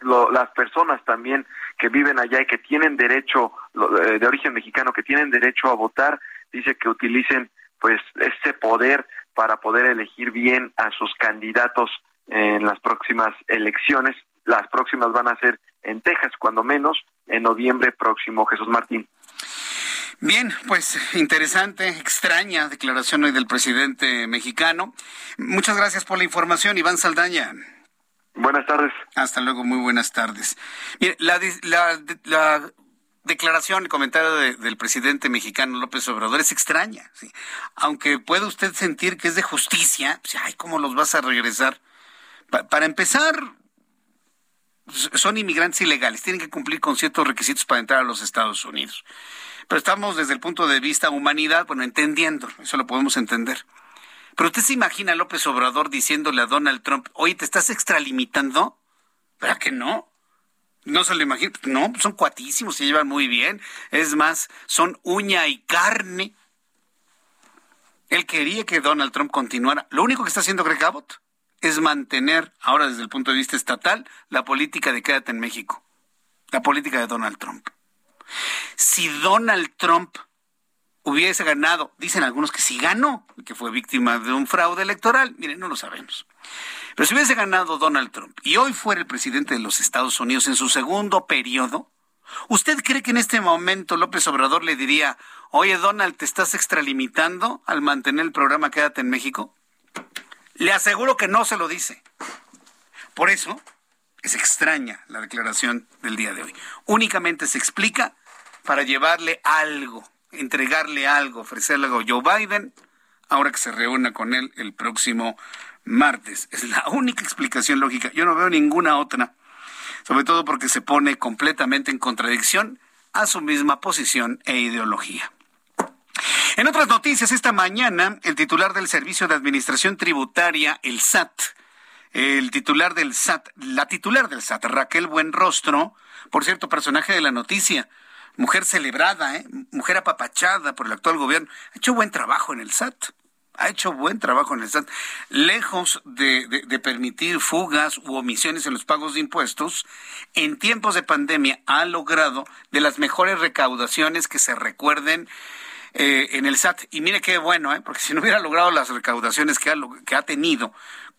las personas también que viven allá y que tienen derecho de origen mexicano que tienen derecho a votar dice que utilicen pues ese poder para poder elegir bien a sus candidatos en las próximas elecciones. Las próximas van a ser en Texas, cuando menos, en noviembre próximo, Jesús Martín. Bien, pues interesante, extraña declaración hoy del presidente mexicano. Muchas gracias por la información, Iván Saldaña. Buenas tardes. Hasta luego, muy buenas tardes. Mire, la, la, la declaración, el comentario del presidente mexicano López Obrador es extraña. Aunque puede usted sentir que es de justicia, pues, ay, ¿cómo los vas a regresar? Para empezar, son inmigrantes ilegales, tienen que cumplir con ciertos requisitos para entrar a los Estados Unidos. Pero estamos desde el punto de vista humanidad, bueno, entendiendo, eso lo podemos entender. Pero usted se imagina a López Obrador diciéndole a Donald Trump, oye, ¿te estás extralimitando? ¿Verdad que no? No se lo imagino. No, son cuatísimos, se llevan muy bien. Es más, son uña y carne. Él quería que Donald Trump continuara. Lo único que está haciendo Greg Abbott es mantener, ahora desde el punto de vista estatal, la política de quédate en México. La política de Donald Trump. Si Donald Trump hubiese ganado, dicen algunos que sí ganó, que fue víctima de un fraude electoral, miren, no lo sabemos. Pero si hubiese ganado Donald Trump y hoy fuera el presidente de los Estados Unidos en su segundo periodo, ¿Usted cree que en este momento López Obrador le diría, oye Donald, ¿te estás extralimitando al mantener el programa Quédate en México? Le aseguro que no se lo dice. Por eso es extraña la declaración del día de hoy. Únicamente se explica para llevarle algo, entregarle algo, ofrecerle algo a Joe Biden, ahora que se reúna con él el próximo martes. Es la única explicación lógica. Yo no veo ninguna otra sobre todo porque se pone completamente en contradicción a su misma posición e ideología. En otras noticias, esta mañana, el titular del Servicio de Administración Tributaria, el SAT, el titular del SAT, la titular del SAT, Raquel Buenrostro, por cierto, personaje de la noticia, mujer celebrada, ¿eh? mujer apapachada por el actual gobierno, ha hecho buen trabajo en el SAT ha hecho buen trabajo en el SAT. Lejos de, permitir fugas u omisiones en los pagos de impuestos, en tiempos de pandemia ha logrado de las mejores recaudaciones que se recuerden eh, en el SAT. Y mire qué bueno, ¿eh? porque si no hubiera logrado las recaudaciones que ha, que ha tenido,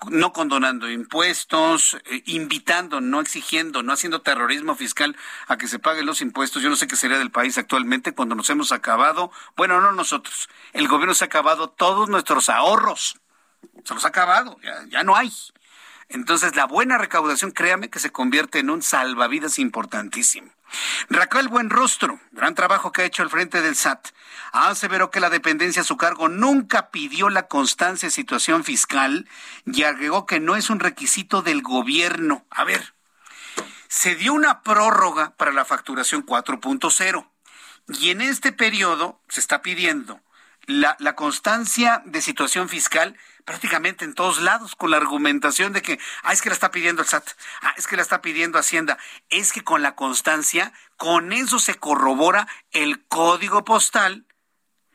no condonando impuestos, eh, invitando, no exigiendo, no haciendo terrorismo fiscal a que se paguen los impuestos. Yo no sé qué sería del país actualmente cuando nos hemos acabado, bueno, no nosotros, el gobierno se ha acabado todos nuestros ahorros. Se los ha acabado, ya, ya no hay. Entonces, la buena recaudación, créame que se convierte en un salvavidas importantísimo. Raquel Buenrostro, gran trabajo que ha hecho al frente del SAT, aseveró que la dependencia a su cargo nunca pidió la constancia de situación fiscal y agregó que no es un requisito del gobierno. A ver, se dio una prórroga para la facturación 4.0 y en este periodo se está pidiendo la, constancia de situación fiscal prácticamente en todos lados con la argumentación de que, ah, es que la está pidiendo el SAT, ah, es que la está pidiendo Hacienda. Es que con la constancia, con eso se corrobora el código postal,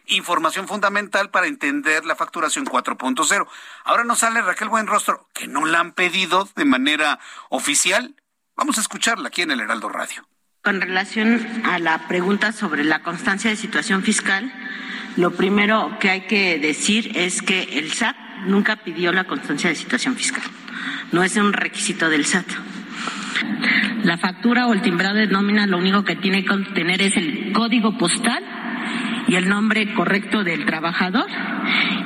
información fundamental para entender la facturación 4.0. Ahora nos sale Raquel Buenrostro, que no la han pedido de manera oficial. Vamos a escucharla aquí en el Heraldo Radio. Con relación a la pregunta sobre la constancia de situación fiscal, lo primero que hay que decir es que el SAT nunca pidió la constancia de situación fiscal. No es un requisito del SAT. La factura o el timbrado de nómina lo único que tiene que tener es el código postal y el nombre correcto del trabajador.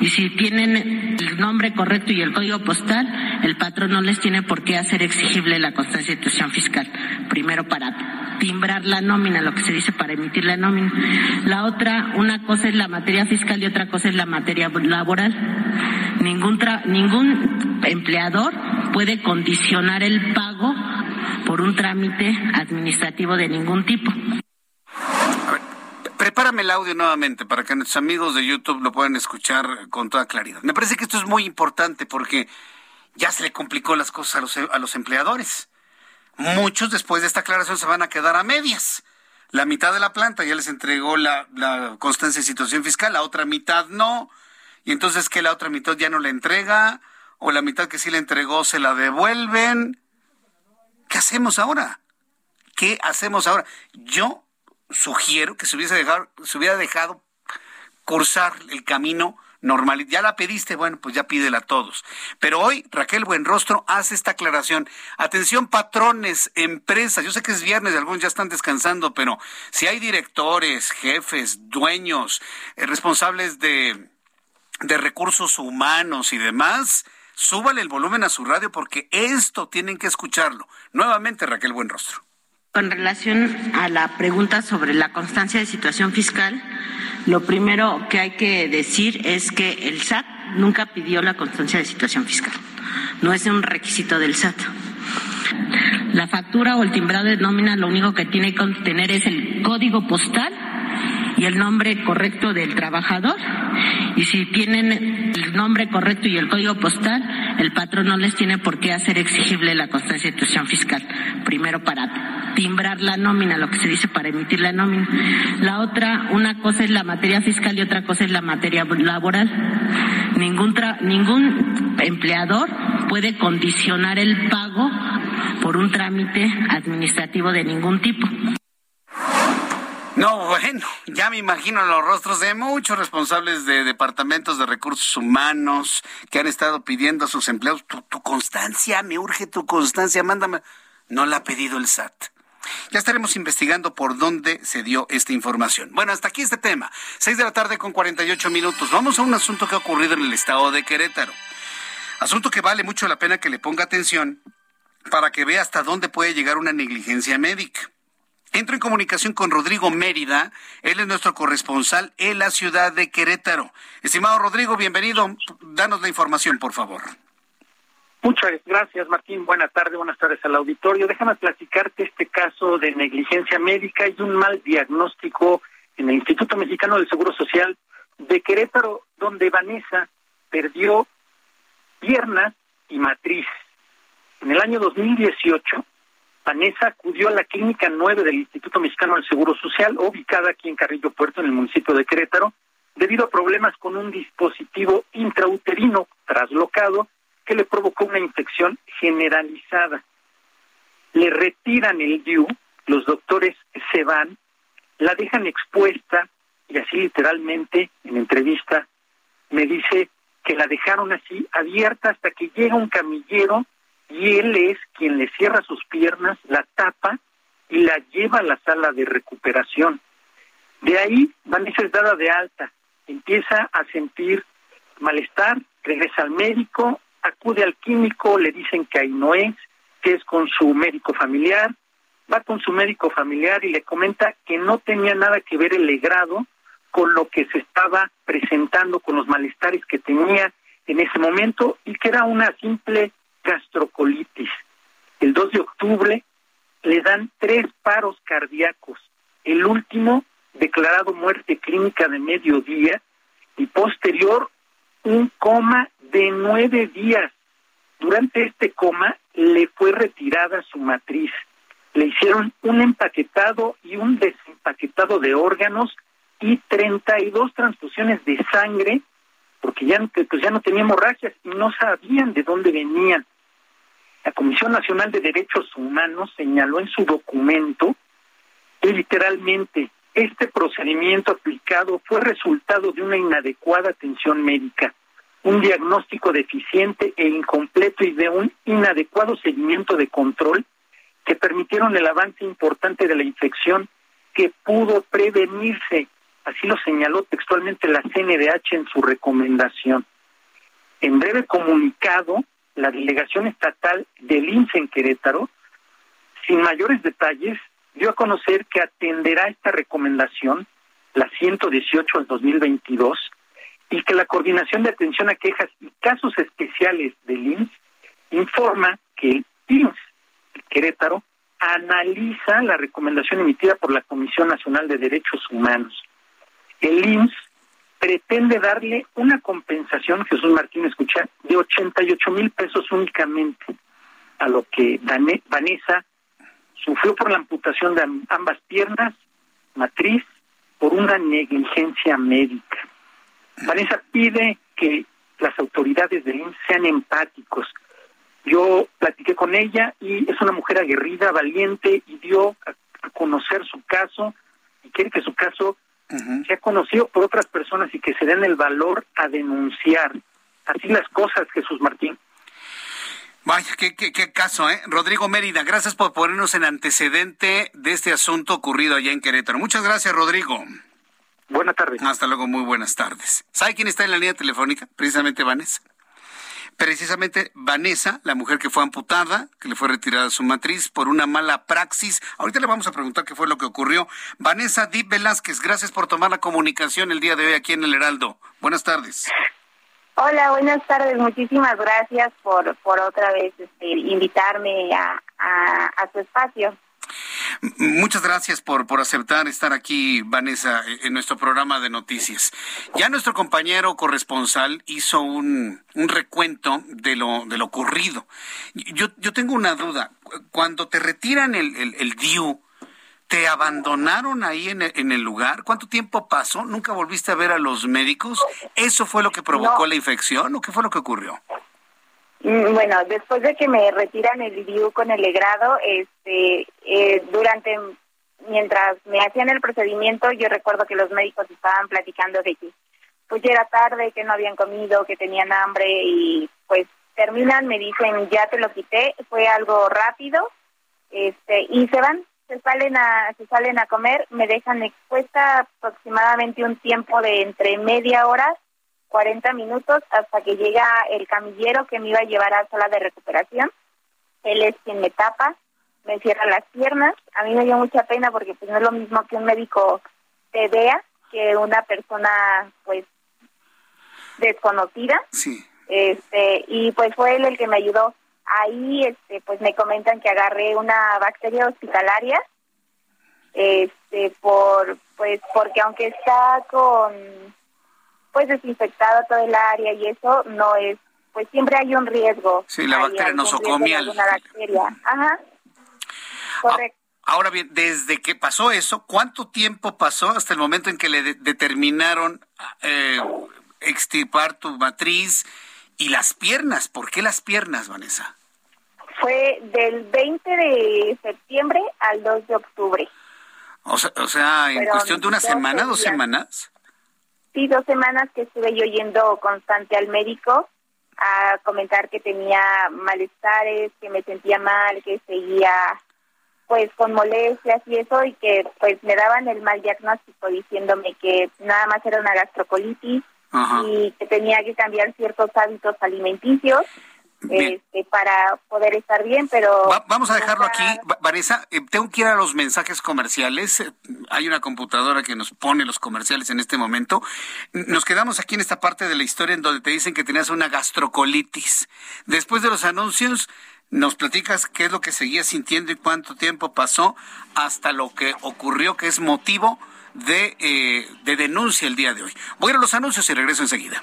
Y si tienen el nombre correcto y el código postal, el patrón no les tiene por qué hacer exigible la constancia de situación fiscal. Primero para timbrar la nómina, lo que se dice para emitir la nómina. La otra, una cosa es la materia fiscal y otra cosa es la materia laboral. Ningún, ningún empleador puede condicionar el pago por un trámite administrativo de ningún tipo. Prepárame el audio nuevamente para que nuestros amigos de YouTube lo puedan escuchar con toda claridad. Me parece que esto es muy importante porque ya se le complicó las cosas a los, a los empleadores. Muchos después de esta aclaración se van a quedar a medias. La mitad de la planta ya les entregó la, constancia de situación fiscal, la otra mitad no. Y entonces que la otra mitad ya no la entrega o la mitad que sí la entregó se la devuelven. ¿Qué hacemos ahora? ¿Qué hacemos ahora? Yo sugiero que se hubiese dejado, se hubiera dejado cursar el camino normal. Ya la pediste, bueno, pues ya pídela a todos. Pero hoy Raquel Buenrostro hace esta aclaración. Atención, patrones, empresas. Yo sé que es viernes, algunos ya están descansando, pero si hay directores, jefes, dueños, eh, responsables de, de recursos humanos y demás, súbale el volumen a su radio porque esto tienen que escucharlo. Nuevamente, Raquel Buenrostro. Con relación a la pregunta sobre la constancia de situación fiscal, lo primero que hay que decir es que el SAT nunca pidió la constancia de situación fiscal. No es un requisito del SAT. La factura o el timbrado de nómina lo único que tiene que tener es el código postal y el nombre correcto del trabajador. Y si tienen el nombre correcto y el código postal, el patrón no les tiene por qué hacer exigible la constancia de situación fiscal. Primero para timbrar la nómina, lo que se dice para emitir la nómina. La otra, una cosa es la materia fiscal y otra cosa es la materia laboral. Ningún, ningún empleador puede condicionar el pago por un trámite administrativo de ningún tipo. No, bueno, ya me imagino los rostros de muchos responsables de departamentos de recursos humanos que han estado pidiendo a sus empleados, tu, constancia, me urge tu constancia, mándame. No la ha pedido el SAT. Ya estaremos investigando por dónde se dio esta información. Bueno, hasta aquí este tema. Seis de la tarde con 48 minutos. Vamos a un asunto que ha ocurrido en el estado de Querétaro. Asunto que vale mucho la pena que le ponga atención para que vea hasta dónde puede llegar una negligencia médica. Entro en comunicación con Rodrigo Mérida, él es nuestro corresponsal en la ciudad de Querétaro. Estimado Rodrigo, bienvenido. Danos la información, por favor. Muchas gracias, Martín. Buenas tardes, buenas tardes al auditorio. Déjame platicarte este caso de negligencia médica y un mal diagnóstico en el Instituto Mexicano del Seguro Social de Querétaro, donde Vanessa perdió piernas y matriz. En el año 2018, Vanessa acudió a la Clínica 9 del Instituto Mexicano del Seguro Social, ubicada aquí en Carrillo Puerto, en el municipio de Querétaro, debido a problemas con un dispositivo intrauterino traslocado que le provocó una infección generalizada. Le retiran el DIU, los doctores se van, la dejan expuesta y así literalmente en entrevista me dice que la dejaron así abierta hasta que llega un camillero y él es quien le cierra sus piernas, la tapa y la lleva a la sala de recuperación. De ahí Vanessa es dada de alta, empieza a sentir malestar, regresa al médico, acude al químico, le dicen que ahí no es, que es con su médico familiar, va con su médico familiar y le comenta que no tenía nada que ver el legrado con lo que se estaba presentando, con los malestares que tenía en ese momento y que era una simple gastrocolitis. El 2 de octubre le dan tres paros cardíacos, el último declarado muerte clínica de mediodía y posterior un coma de nueve días. Durante este coma le fue retirada su matriz. Le hicieron un empaquetado y un desempaquetado de órganos y 32 transfusiones de sangre porque ya, pues ya no tenía hemorragias y no sabían de dónde venían. La Comisión Nacional de Derechos Humanos señaló en su documento que literalmente este procedimiento aplicado fue resultado de una inadecuada atención médica, un diagnóstico deficiente e incompleto y de un inadecuado seguimiento de control que permitieron el avance importante de la infección que pudo prevenirse. Así lo señaló textualmente la CNDH en su recomendación. En breve comunicado, la delegación estatal del INSE en Querétaro, sin mayores detalles, dio a conocer que atenderá esta recomendación, la 118 al 2022, y que la Coordinación de Atención a Quejas y Casos Especiales del INS informa que el INS Querétaro analiza la recomendación emitida por la Comisión Nacional de Derechos Humanos. El INS pretende darle una compensación, Jesús Martín escucha, de 88 mil pesos únicamente a lo que Vanessa sufrió por la amputación de ambas piernas, matriz, por una negligencia médica. Vanessa pide que las autoridades del INSS sean empáticos. Yo platiqué con ella y es una mujer aguerrida, valiente y dio a conocer su caso y quiere que su caso se ha conocido por otras personas y que se den el valor a denunciar. Así las cosas, Jesús Martín. Vaya, qué, qué, qué, caso, ¿eh? Rodrigo Mérida, gracias por ponernos en antecedente de este asunto ocurrido allá en Querétaro. Muchas gracias, Rodrigo. Buenas tardes. Hasta luego, muy buenas tardes. ¿Sabe quién está en la línea telefónica? Precisamente Vanessa. Precisamente Vanessa, la mujer que fue amputada, que le fue retirada su matriz por una mala praxis. Ahorita le vamos a preguntar qué fue lo que ocurrió. Vanessa Dip Velázquez, gracias por tomar la comunicación el día de hoy aquí en el Heraldo. Buenas tardes. Hola, buenas tardes. Muchísimas gracias por, por otra vez este, invitarme a, a su espacio. Muchas gracias por, por aceptar estar aquí, Vanessa, en nuestro programa de noticias. Ya nuestro compañero corresponsal hizo un, un recuento de lo, de lo ocurrido. Yo, yo tengo una duda. Cuando te retiran el, el, el DIU, ¿te abandonaron ahí en el, en el, lugar? ¿Cuánto tiempo pasó? ¿Nunca volviste a ver a los médicos? ¿Eso fue lo que provocó no. la infección o qué fue lo que ocurrió? Bueno, después de que me retiran el DIU con el legrado, este, eh, durante, mientras me hacían el procedimiento, yo recuerdo que los médicos estaban platicando de que pues ya era tarde, que no habían comido, que tenían hambre y pues terminan, me dicen ya te lo quité, fue algo rápido, este, y se van, se salen a se salen a comer, me dejan expuesta aproximadamente un tiempo de entre media hora, 40 minutos hasta que llega el camillero que me iba a llevar a sala de recuperación. Él es quien me tapa, me cierra las piernas. A mí me dio mucha pena porque pues no es lo mismo que un médico te vea que una persona pues desconocida. Sí. Este, y pues fue él el que me ayudó. Ahí este pues me comentan que agarré una bacteria hospitalaria este por pues porque aunque está con pues desinfectado todo el área y eso no es pues siempre hay un riesgo. Sí, la bacteria nosocomial. Una bacteria. Ajá. Correcto. Ahora bien, desde que pasó eso, ¿cuánto tiempo pasó hasta el momento en que le determinaron eh, extirpar tu matriz y las piernas? ¿Por qué las piernas, Vanessa? Fue del 20 de septiembre al 2 de octubre. O sea, o sea en cuestión de una semana, dos semanas. Sí, dos semanas que estuve yo yendo constante al médico a comentar que tenía malestares, que me sentía mal, que seguía pues con molestias y eso y que pues me daban el mal diagnóstico diciéndome que nada más era una gastrocolitis y que tenía que cambiar ciertos hábitos alimenticios este, para poder estar bien, pero... vamos a dejarlo aquí. Vanessa, eh, tengo que ir a los mensajes comerciales. Eh, hay una computadora que nos pone los comerciales en este momento. Nos quedamos aquí en esta parte de la historia en donde te dicen que tenías una gastrocolitis. Después de los anuncios, nos platicas qué es lo que seguías sintiendo y cuánto tiempo pasó hasta lo que ocurrió, que es motivo de, eh, de denuncia el día de hoy. Voy a los anuncios y regreso enseguida.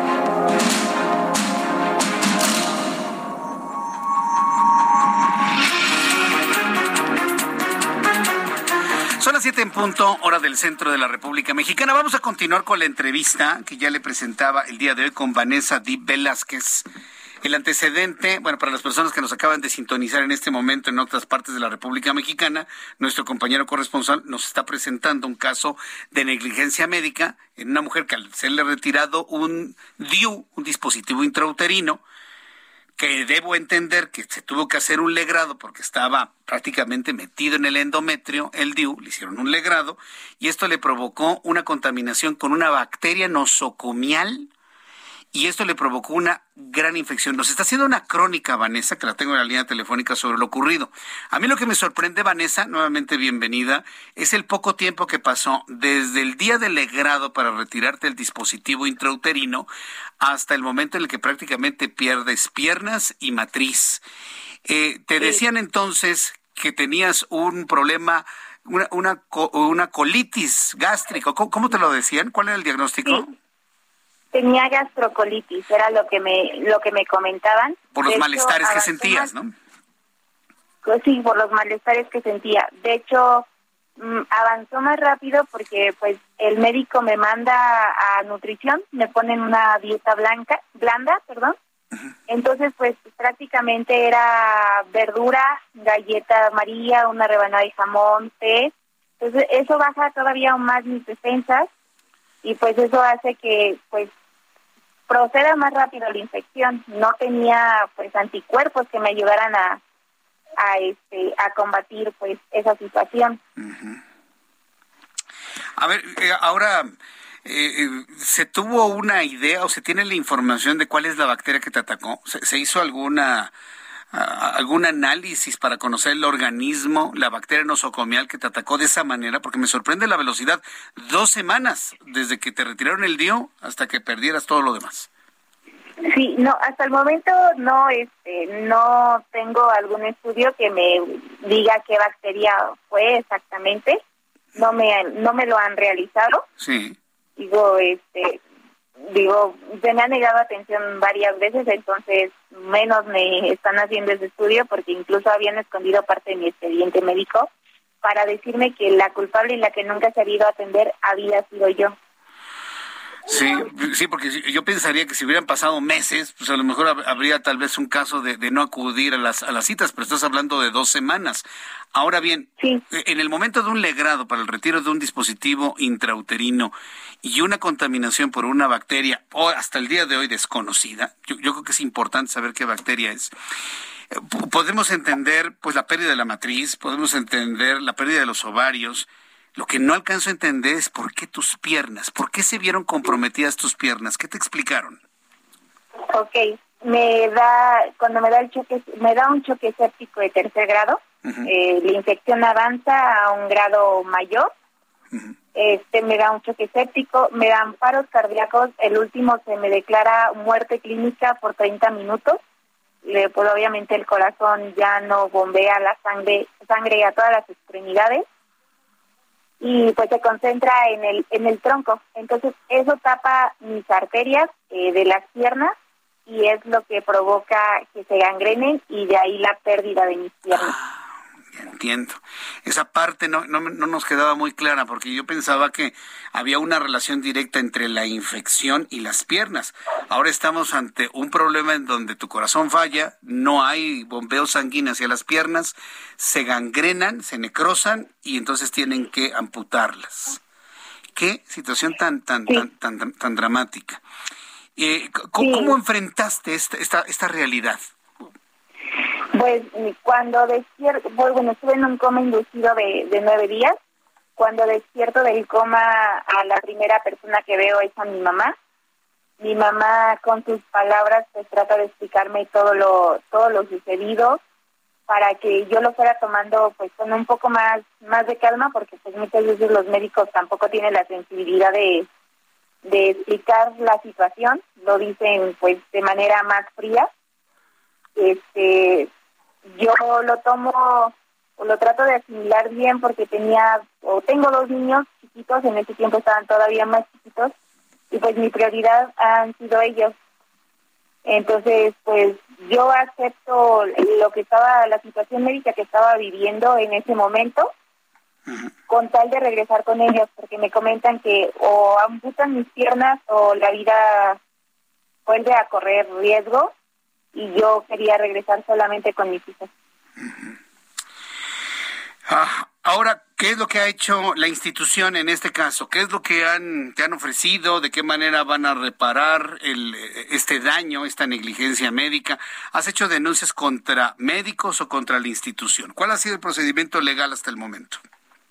Son las siete en punto, hora del centro de la República Mexicana. Vamos a continuar con la entrevista que ya le presentaba el día de hoy con Vanessa Di Velázquez. El antecedente, bueno, para las personas que nos acaban de sintonizar en este momento en otras partes de la República Mexicana, nuestro compañero corresponsal nos está presentando un caso de negligencia médica en una mujer que al serle retirado un DIU, un dispositivo intrauterino, que debo entender que se tuvo que hacer un legrado porque estaba prácticamente metido en el endometrio, el DIU, le hicieron un legrado y esto le provocó una contaminación con una bacteria nosocomial y esto le provocó una gran infección. Nos está haciendo una crónica, Vanessa, que la tengo en la línea telefónica sobre lo ocurrido. A mí lo que me sorprende, Vanessa, nuevamente bienvenida, es el poco tiempo que pasó desde el día del legrado para retirarte el dispositivo intrauterino hasta el momento en el que prácticamente pierdes piernas y matriz. Eh, te decían entonces que tenías un problema, una, una, una colitis gástrica. ¿Cómo, te lo decían? ¿Cuál era el diagnóstico? Tenía gastrocolitis, era lo que me lo que me comentaban. Por los malestares que sentías, ¿no? Pues sí, por los malestares que sentía. De hecho, mm, avanzó más rápido porque pues el médico me manda a nutrición, me ponen una dieta blanca, blanda, perdón. Entonces, pues prácticamente era verdura, galleta amarilla, una rebanada de jamón, té. Entonces, eso baja todavía aún más mis defensas y pues eso hace que pues proceda más rápido la infección. No tenía pues anticuerpos que me ayudaran a a este a combatir pues esa situación. A ver, eh, ahora eh, eh, ¿se tuvo una idea o se tiene la información de cuál es la bacteria que te atacó? ¿Se, hizo alguna algún análisis para conocer el organismo, la bacteria nosocomial que te atacó de esa manera? Porque me sorprende la velocidad. Dos semanas desde que te retiraron el dio hasta que perdieras todo lo demás. Sí, no, hasta el momento no, este, no tengo algún estudio que me diga qué bacteria fue exactamente. No me, no me lo han realizado. Sí. Digo, este, digo, se me ha negado atención varias veces, entonces menos me están haciendo ese estudio porque incluso habían escondido parte de mi expediente médico para decirme que la culpable y la que nunca se ha ido a atender había sido yo. Sí, sí, porque yo pensaría que si hubieran pasado meses, pues a lo mejor habría tal vez un caso de, no acudir a las, a las citas, pero estás hablando de dos semanas. Ahora bien, e, en el momento de un legrado para el retiro de un dispositivo intrauterino y una contaminación por una bacteria, o hasta el día de hoy desconocida, yo, yo creo que es importante saber qué bacteria es eh, podemos entender pues la pérdida de la matriz, podemos entender la pérdida de los ovarios, lo que no alcanzo a entender es por qué tus piernas, por qué se vieron comprometidas tus piernas, ¿qué te explicaron? Ok, me da, cuando me da el choque, me da un choque séptico de tercer grado, eh, la infección avanza a un grado mayor, este me da un choque séptico, me dan paros cardíacos, el último se me declara muerte clínica por 30 minutos, le, pues obviamente el corazón ya no bombea la sangre, sangre a todas las extremidades, y pues se concentra en el en el tronco. Entonces eso tapa mis arterias eh, de las piernas y es lo que provoca que se gangrenen y de ahí la pérdida de mis piernas. Entiendo. Esa parte no, no, no, nos quedaba muy clara porque yo pensaba que había una relación directa entre la infección y las piernas. Ahora estamos ante un problema en donde tu corazón falla, no hay bombeo sanguíneo hacia las piernas, se gangrenan, se necrosan y entonces tienen que amputarlas. Qué situación tan, tan, tan, tan, tan, dramática. Eh, ¿cómo, enfrentaste esta, esta, esta realidad? Pues cuando despierto, bueno, estuve en un coma inducido de, nueve días. Cuando despierto del coma, a la primera persona que veo es a mi mamá. Mi mamá, con sus palabras, pues trata de explicarme todo lo, todo lo sucedido para que yo lo fuera tomando pues con un poco más, más de calma, porque pues muchas veces los médicos tampoco tienen la sensibilidad de, de explicar la situación, lo dicen pues de manera más fría. Este, yo lo tomo o lo trato de asimilar bien porque tenía o tengo dos niños chiquitos, en ese tiempo estaban todavía más chiquitos y pues mi prioridad han sido ellos. Entonces, pues yo acepto lo que estaba, la situación médica que estaba viviendo en ese momento, con tal de regresar con ellos, porque me comentan que o amputan mis piernas o la vida vuelve a correr riesgo y yo quería regresar solamente con mis hijos. Ah, ahora, ¿qué es lo que ha hecho la institución en este caso? ¿Qué es lo que han, te han ofrecido? ¿De qué manera van a reparar el, este daño, esta negligencia médica? ¿Has hecho denuncias contra médicos o contra la institución? ¿Cuál ha sido el procedimiento legal hasta el momento?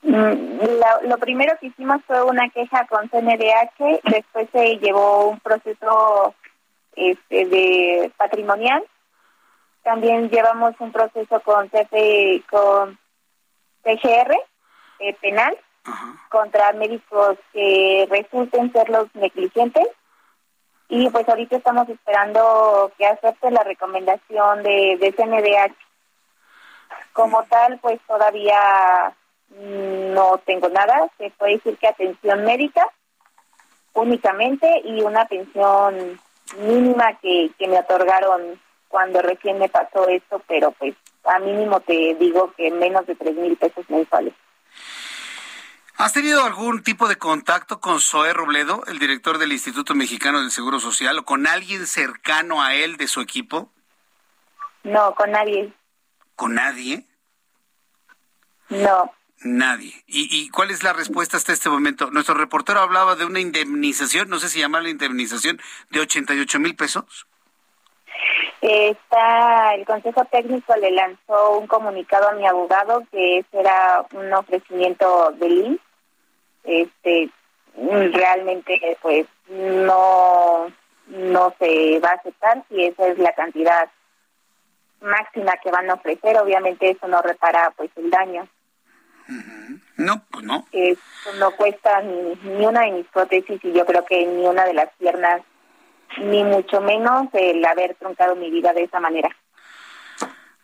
Mm, lo, primero que hicimos fue una queja con CNDH, después se llevó un proceso este, de patrimonial. También llevamos un proceso con CF, con CGR eh, penal contra médicos que resulten ser los negligentes. Y pues ahorita estamos esperando que acepte la recomendación de, de CNDH. Como tal, pues todavía no tengo nada. Se puede decir que atención médica únicamente y una atención mínima que, que me otorgaron cuando recién me pasó esto, pero pues a mínimo te digo que menos de tres mil pesos mensuales. ¿Has tenido algún tipo de contacto con Zoé Robledo, el director del Instituto Mexicano del Seguro Social, o con alguien cercano a él de su equipo? No, con nadie. ¿Con nadie? No. Nadie. ¿Y, cuál es la respuesta hasta este momento? Nuestro reportero hablaba de una indemnización, no sé si llamarla indemnización, de 88 mil pesos. Está, el Consejo Técnico le lanzó un comunicado a mi abogado que ese era un ofrecimiento de INS. Este, realmente, pues, no, no se va a aceptar si esa es la cantidad máxima que van a ofrecer. Obviamente eso no repara, pues, el daño. No, pues no. no cuesta ni, ni una de mis prótesis y yo creo que ni una de las piernas ni mucho menos el haber truncado mi vida de esa manera.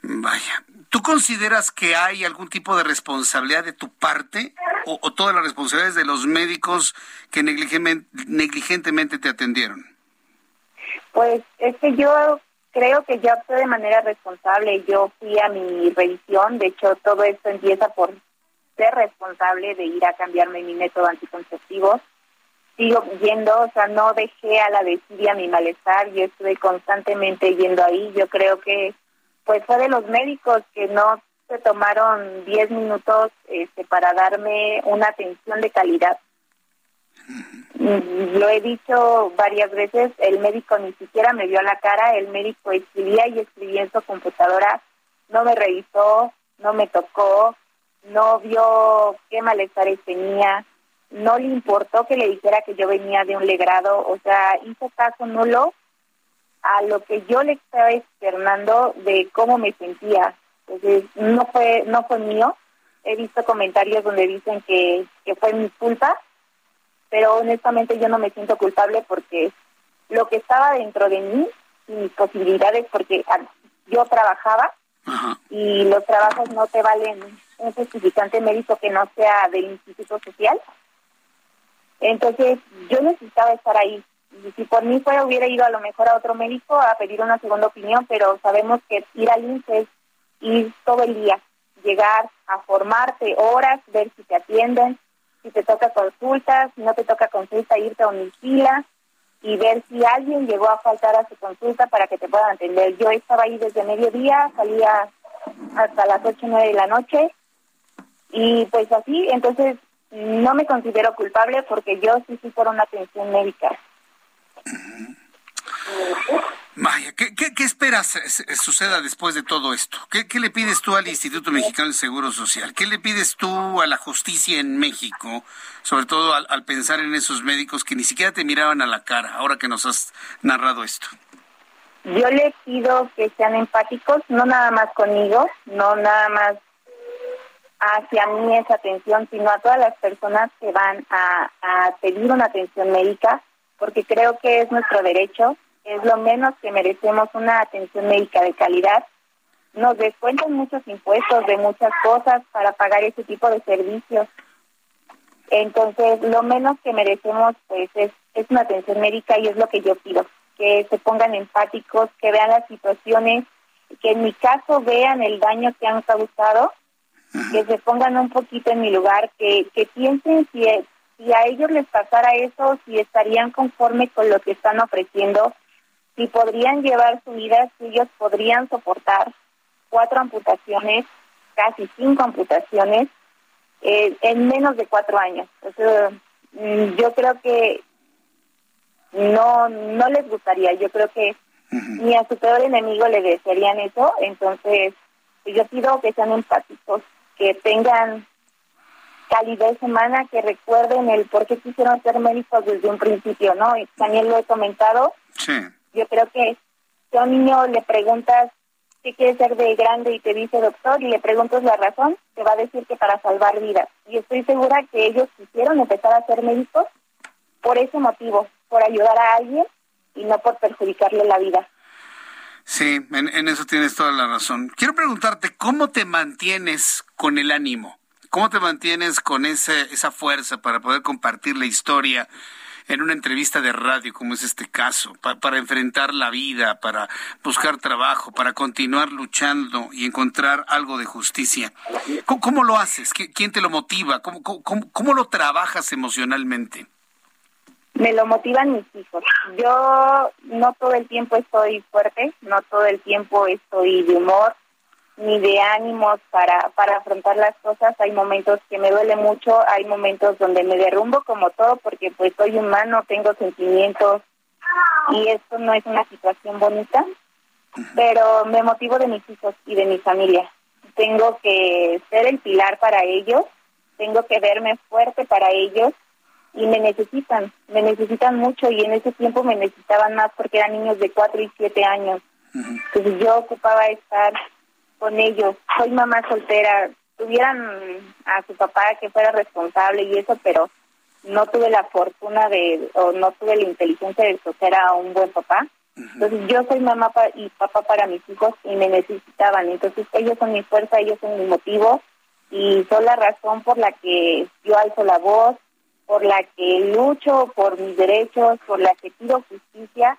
Vaya, ¿tú consideras que hay algún tipo de responsabilidad de tu parte o, o todas las responsabilidades de los médicos que negligentemente te atendieron? Pues es que yo creo que yo actué de manera responsable. Yo fui a mi revisión. De hecho, todo esto empieza por ser responsable de ir a cambiarme mi método anticonceptivo. Sigo yendo, o sea, no dejé a la desidia mi malestar. Yo estuve constantemente yendo ahí. Yo creo que pues fue de los médicos que no se tomaron 10 minutos este, para darme una atención de calidad. Mm, lo he dicho varias veces, el médico ni siquiera me vio la cara, el médico escribía y escribía en su computadora, no me revisó, no me tocó, no vio qué malestares tenía, no le importó que le dijera que yo venía de un legrado, o sea, hizo caso nulo a lo que yo le estaba externando de cómo me sentía. Entonces, no fue, no fue mío. He visto comentarios donde dicen que, que fue mi culpa pero honestamente yo no me siento culpable porque lo que estaba dentro de mí y mis posibilidades, porque ah, yo trabajaba y los trabajos no te valen un justificante médico que no sea del Instituto Social. Entonces yo necesitaba estar ahí. Y si por mí fuera, hubiera ido a lo mejor a otro médico a pedir una segunda opinión, pero sabemos que ir al INSS es ir todo el día, llegar a formarte horas, ver si te atienden, si te toca consulta, si no te toca consulta, irte a un fila y ver si alguien llegó a faltar a su consulta para que te puedan atender. Yo estaba ahí desde mediodía, salía hasta las ocho nueve de la noche y pues así, entonces no me considero culpable porque yo sí fui por una atención médica. Maya, ¿qué, qué, esperas suceda después de todo esto? ¿Qué, ¿Qué, le pides tú al Instituto Mexicano del Seguro Social? ¿Qué le pides tú a la justicia en México, sobre todo al, al, pensar en esos médicos que ni siquiera te miraban a la cara, ahora que nos has narrado esto? Yo le pido que sean empáticos, no nada más conmigo, no nada más hacia mí esa atención, sino a todas las personas que van a, a pedir una atención médica, porque creo que es nuestro derecho es lo menos que merecemos una atención médica de calidad. Nos descuentan muchos impuestos de muchas cosas para pagar ese tipo de servicios. Entonces, lo menos que merecemos pues es, es una atención médica y es lo que yo pido, que se pongan empáticos, que vean las situaciones, que en mi caso vean el daño que han causado, que se pongan un poquito en mi lugar, que, que piensen si, si a ellos les pasara eso, si estarían conformes con lo que están ofreciendo, si podrían llevar su vida, si ellos podrían soportar cuatro amputaciones, casi cinco amputaciones, eh, en menos de cuatro años. Mm, yo creo que no, no les gustaría, yo creo que ni a su peor enemigo le desearían eso, entonces yo pido que sean empáticos, que tengan calidez humana, que recuerden el por qué quisieron ser médicos desde un principio, ¿no? Y también lo he comentado. Sí yo creo que si a un niño le preguntas qué quiere ser de grande y te dice doctor y le preguntas la razón, te va a decir que para salvar vidas. Y estoy segura que ellos quisieron empezar a ser médicos por ese motivo, por ayudar a alguien y no por perjudicarle la vida. Sí, en, en, eso tienes toda la razón. Quiero preguntarte, ¿cómo te mantienes con el ánimo? ¿Cómo te mantienes con ese, esa fuerza para poder compartir la historia en una entrevista de radio, como es este caso, para enfrentar la vida, para buscar trabajo, para continuar luchando y encontrar algo de justicia. ¿Cómo, lo haces? ¿Quién te lo motiva? ¿Cómo, cómo, cómo lo trabajas emocionalmente? Me lo motivan mis hijos. Yo no todo el tiempo estoy fuerte, no todo el tiempo estoy de humor, ni de ánimos para, para afrontar las cosas. Hay momentos que me duele mucho, hay momentos donde me derrumbo como todo porque pues soy humano, tengo sentimientos y esto no es una situación bonita, pero me motivo de mis hijos y de mi familia. Tengo que ser el pilar para ellos, tengo que verme fuerte para ellos y me necesitan, me necesitan mucho y en ese tiempo me necesitaban más porque eran niños de 4 y 7 años. Entonces yo ocupaba estar con ellos. Soy mamá soltera, tuvieran a su papá que fuera responsable y eso, pero no tuve la fortuna de, o no tuve la inteligencia de escoger a un buen papá. Entonces yo soy mamá y papá para mis hijos y me necesitaban. Entonces ellos son mi fuerza, ellos son mi motivo y son la razón por la que yo alzo la voz, por la que lucho por mis derechos, por la que pido justicia.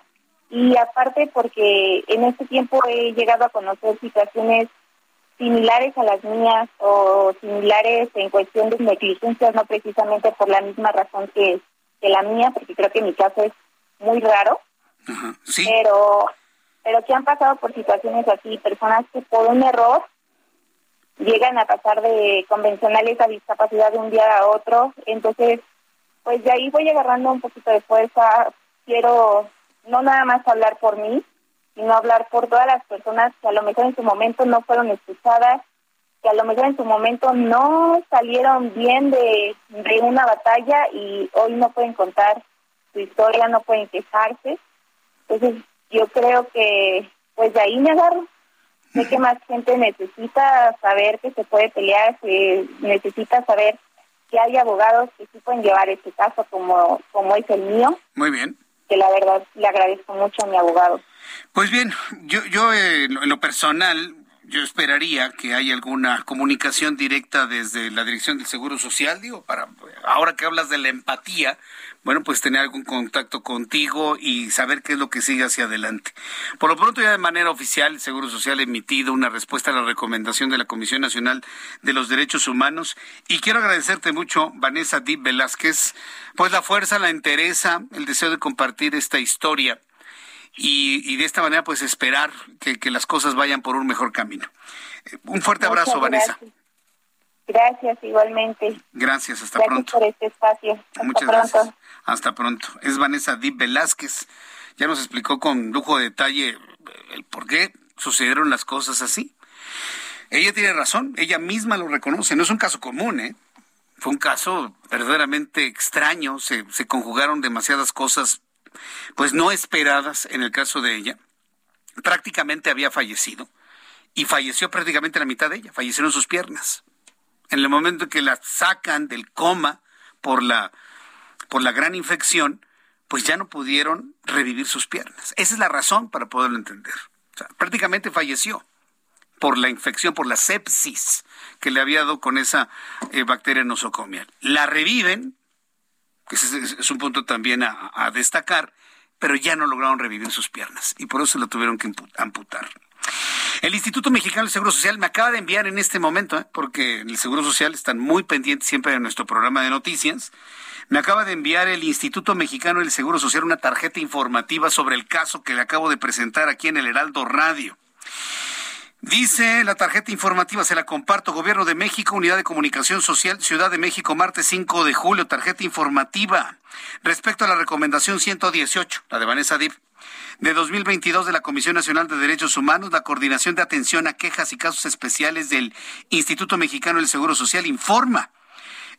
Y aparte porque en este tiempo he llegado a conocer situaciones similares a las mías o similares en cuestión de negligencias, no precisamente por la misma razón que, que la mía, porque creo que mi caso es muy raro, ¿Sí? pero pero que han pasado por situaciones así, personas que por un error llegan a pasar de convencionales a discapacidad de un día a otro, entonces pues de ahí voy agarrando un poquito de fuerza, quiero no nada más hablar por mí, sino hablar por todas las personas que a lo mejor en su momento no fueron escuchadas, que a lo mejor en su momento no salieron bien de, de una batalla y hoy no pueden contar su historia, no pueden quejarse. Entonces yo creo que pues de ahí me agarro. Sé que más gente necesita saber que se puede pelear, que necesita saber que hay abogados que sí pueden llevar este caso como, como es el mío. Muy bien. Que la verdad le agradezco mucho a mi abogado. Pues bien, yo, yo eh, en lo personal, yo esperaría que haya alguna comunicación directa desde la Dirección del Seguro Social, digo, para ahora que hablas de la empatía, bueno, pues tener algún contacto contigo y saber qué es lo que sigue hacia adelante. Por lo pronto, ya de manera oficial, el Seguro Social ha emitido una respuesta a la recomendación de la Comisión Nacional de los Derechos Humanos y quiero agradecerte mucho, Vanessa Dib Velázquez, pues la fuerza, la interesa, el deseo de compartir esta historia y, de esta manera pues esperar que, las cosas vayan por un mejor camino. Eh, un fuerte abrazo, Vanessa. Gracias, igualmente. Gracias, hasta gracias pronto. por este espacio. Muchas gracias. Hasta pronto. Es Vanessa Dib Velázquez. Ya nos explicó con lujo de detalle el por qué sucedieron las cosas así. Ella tiene razón, ella misma lo reconoce. No es un caso común, ¿eh? Fue un caso verdaderamente extraño. Se, se conjugaron demasiadas cosas, pues no esperadas en el caso de ella. Prácticamente había fallecido y falleció prácticamente la mitad de ella. Fallecieron sus piernas en el momento en que la sacan del coma por la, por la gran infección, pues ya no pudieron revivir sus piernas. Esa es la razón para poderlo entender. prácticamente falleció por la infección, por la sepsis que le había dado con esa eh, bacteria nosocomial. La reviven, que es, un punto también a, destacar, pero ya no lograron revivir sus piernas y por eso lo tuvieron que amputar. El Instituto Mexicano del Seguro Social me acaba de enviar en este momento, ¿eh? porque en el Seguro Social están muy pendientes siempre de nuestro programa de noticias. Me acaba de enviar el Instituto Mexicano del Seguro Social una tarjeta informativa sobre el caso que le acabo de presentar aquí en el Heraldo Radio. Dice la tarjeta informativa, se la comparto, Gobierno de México, Unidad de Comunicación Social, Ciudad de México, martes 5 de julio, tarjeta informativa. Respecto a la recomendación 118, la de Vanessa Dip, de 2022 de la Comisión Nacional de Derechos Humanos, la Coordinación de Atención a Quejas y Casos Especiales del Instituto Mexicano del Seguro Social informa.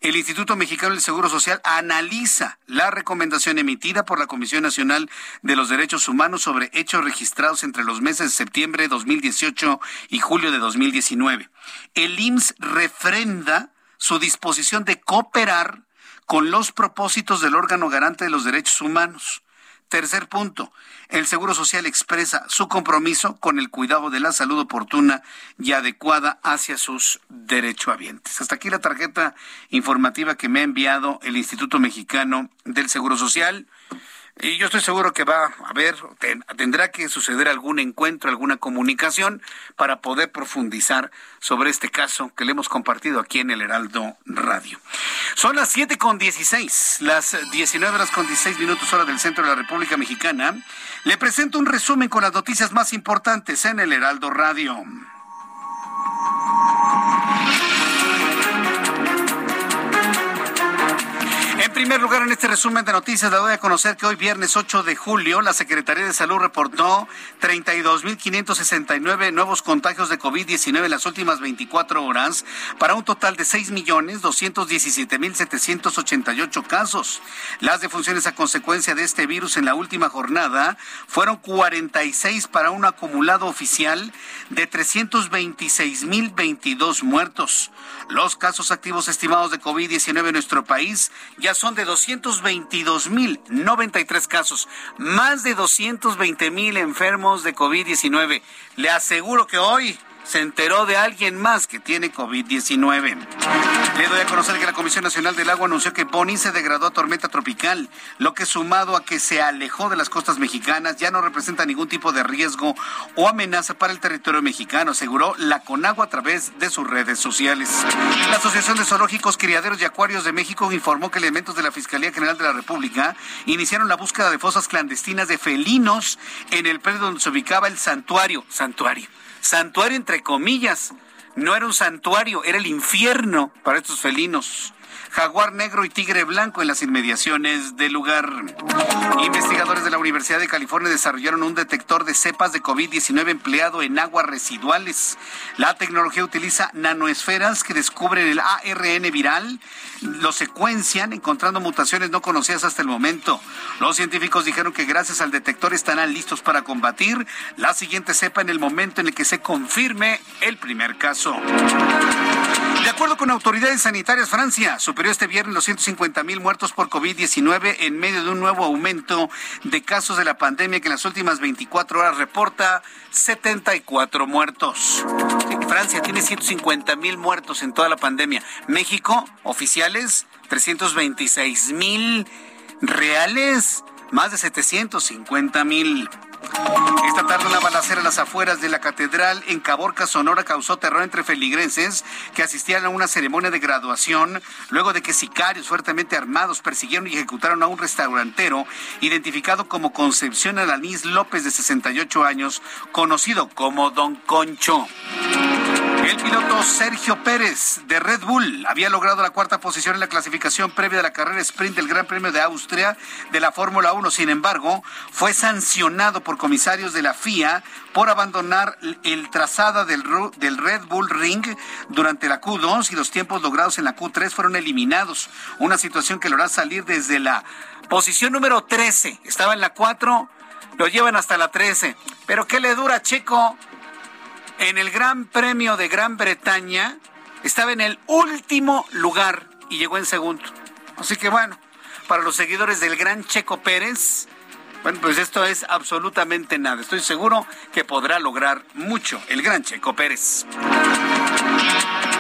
El Instituto Mexicano del Seguro Social analiza la recomendación emitida por la Comisión Nacional de los Derechos Humanos sobre hechos registrados entre los meses de septiembre de 2018 y julio de 2019. El IMSS refrenda su disposición de cooperar con los propósitos del órgano garante de los derechos humanos. Tercer punto, el Seguro Social expresa su compromiso con el cuidado de la salud oportuna y adecuada hacia sus derechohabientes. Hasta aquí la tarjeta informativa que me ha enviado el Instituto Mexicano del Seguro Social. Y yo estoy seguro que va a haber, tendrá que suceder algún encuentro, alguna comunicación para poder profundizar sobre este caso que le hemos compartido aquí en el Heraldo Radio. Son las siete con dieciséis, las 19 horas con 16 minutos hora del centro de la República Mexicana. Le presento un resumen con las noticias más importantes en el Heraldo Radio. Primer lugar, en este resumen de noticias, le doy a conocer que hoy, viernes 8 de julio, la Secretaría de Salud reportó 32.569 nuevos contagios de COVID-19 en las últimas 24 horas, para un total de 6.217.788 casos. Las defunciones a consecuencia de este virus en la última jornada fueron 46 para un acumulado oficial de 326.022 muertos. Los casos activos estimados de COVID-19 en nuestro país ya son de 222.093 casos, más de 220.000 enfermos de COVID-19. Le aseguro que hoy se enteró de alguien más que tiene COVID-19. Le doy a conocer que la Comisión Nacional del Agua anunció que Bonnie se degradó a tormenta tropical, lo que sumado a que se alejó de las costas mexicanas ya no representa ningún tipo de riesgo o amenaza para el territorio mexicano, aseguró la Conagua a través de sus redes sociales. La Asociación de Zoológicos, Criaderos y Acuarios de México informó que elementos de la Fiscalía General de la República iniciaron la búsqueda de fosas clandestinas de felinos en el predio donde se ubicaba el santuario. Santuario santuario entre comillas. No era un santuario, era el infierno para estos felinos jaguar negro y tigre blanco en las inmediaciones del lugar. Investigadores de la Universidad de California desarrollaron un detector de cepas de COVID-19 empleado en aguas residuales. La tecnología utiliza nanoesferas que descubren el ARN viral, lo secuencian encontrando mutaciones no conocidas hasta el momento. Los científicos dijeron que gracias al detector estarán listos para combatir la siguiente cepa en el momento en el que se confirme el primer caso. De acuerdo con autoridades sanitarias, Francia superó este viernes los 150 mil muertos por COVID-19 en medio de un nuevo aumento de casos de la pandemia que en las últimas 24 horas reporta 74 muertos. Francia tiene 150 mil muertos en toda la pandemia. México, oficiales, 326 mil reales, más de 750 mil. Esta tarde una balacera a las afueras de la catedral en Caborca, Sonora, causó terror entre feligreses que asistían a una ceremonia de graduación luego de que sicarios fuertemente armados persiguieron y ejecutaron a un restaurantero identificado como Concepción Alanís López de 68 años, conocido como Don Concho. El piloto Sergio Pérez de Red Bull había logrado la cuarta posición en la clasificación previa de la carrera sprint del Gran Premio de Austria de la Fórmula 1. Sin embargo, fue sancionado por comisarios de la FIA por abandonar el trazado del, del Red Bull Ring durante la Q2 y los tiempos logrados en la Q3 fueron eliminados. Una situación que lo hará salir desde la posición número 13. Estaba en la 4, lo llevan hasta la 13. Pero ¿qué le dura, chico? En el Gran Premio de Gran Bretaña estaba en el último lugar y llegó en segundo. Así que bueno, para los seguidores del gran Checo Pérez, bueno, pues esto es absolutamente nada. Estoy seguro que podrá lograr mucho el gran Checo Pérez.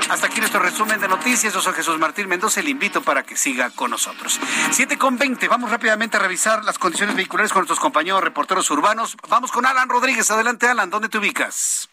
Hasta aquí nuestro resumen de noticias. Yo soy Jesús Martín Mendoza. Le invito para que siga con nosotros. 7 con 20. Vamos rápidamente a revisar las condiciones vehiculares con nuestros compañeros reporteros urbanos. Vamos con Alan Rodríguez. Adelante, Alan. ¿Dónde te ubicas?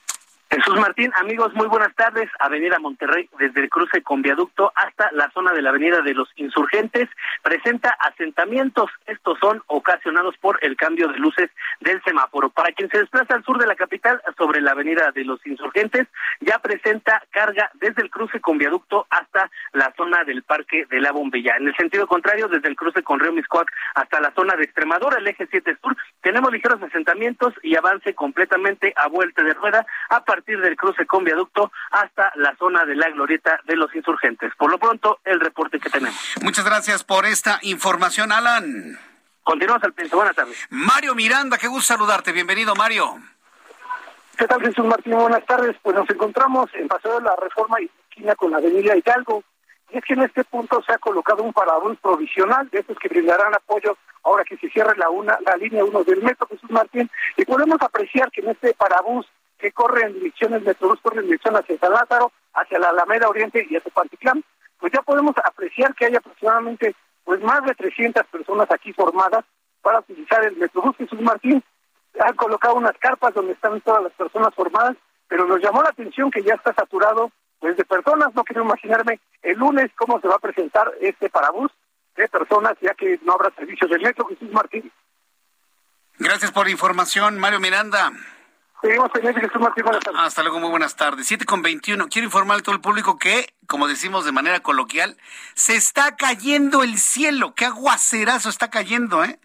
Jesús Martín, amigos, muy buenas tardes. Avenida Monterrey, desde el cruce con viaducto hasta la zona de la Avenida de los Insurgentes, presenta asentamientos. Estos son ocasionados por el cambio de luces del semáforo. Para quien se desplaza al sur de la capital, sobre la Avenida de los Insurgentes, ya presenta carga desde el cruce con viaducto hasta la zona del Parque de la Bombilla. En el sentido contrario, desde el cruce con Río Miscuac hasta la zona de Extremadura, el eje 7 sur, tenemos ligeros asentamientos y avance completamente a vuelta de rueda a partir del cruce con viaducto hasta la zona de la glorieta de los insurgentes. Por lo pronto, el reporte que tenemos. Muchas gracias por esta información, Alan. Continuamos al piso. Buenas tardes. Mario Miranda, qué gusto saludarte. Bienvenido, Mario. ¿Qué tal, Jesús Martín? Buenas tardes. Pues nos encontramos en Paseo de la Reforma y esquina con la Avenida Hidalgo. Y es que en este punto se ha colocado un parabús provisional de estos que brindarán apoyo ahora que se cierre la una la línea 1 del metro Jesús Martín. Y podemos apreciar que en este parabús que corre en direcciones Metrobús, corre en dirección hacia San Lázaro, hacia la Alameda Oriente y hacia Pantitlán, pues ya podemos apreciar que hay aproximadamente pues más de 300 personas aquí formadas para utilizar el Metrobús Jesús Martín. Han colocado unas carpas donde están todas las personas formadas, pero nos llamó la atención que ya está saturado pues de personas. No quiero imaginarme el lunes cómo se va a presentar este parabús de personas, ya que no habrá servicios del metro Jesús Martín. Gracias por la información, Mario Miranda. Hasta luego, muy buenas tardes. 7 con 21. Quiero informar a todo el público que, como decimos de manera coloquial, se está cayendo el cielo. Qué aguacerazo está cayendo, ¿eh?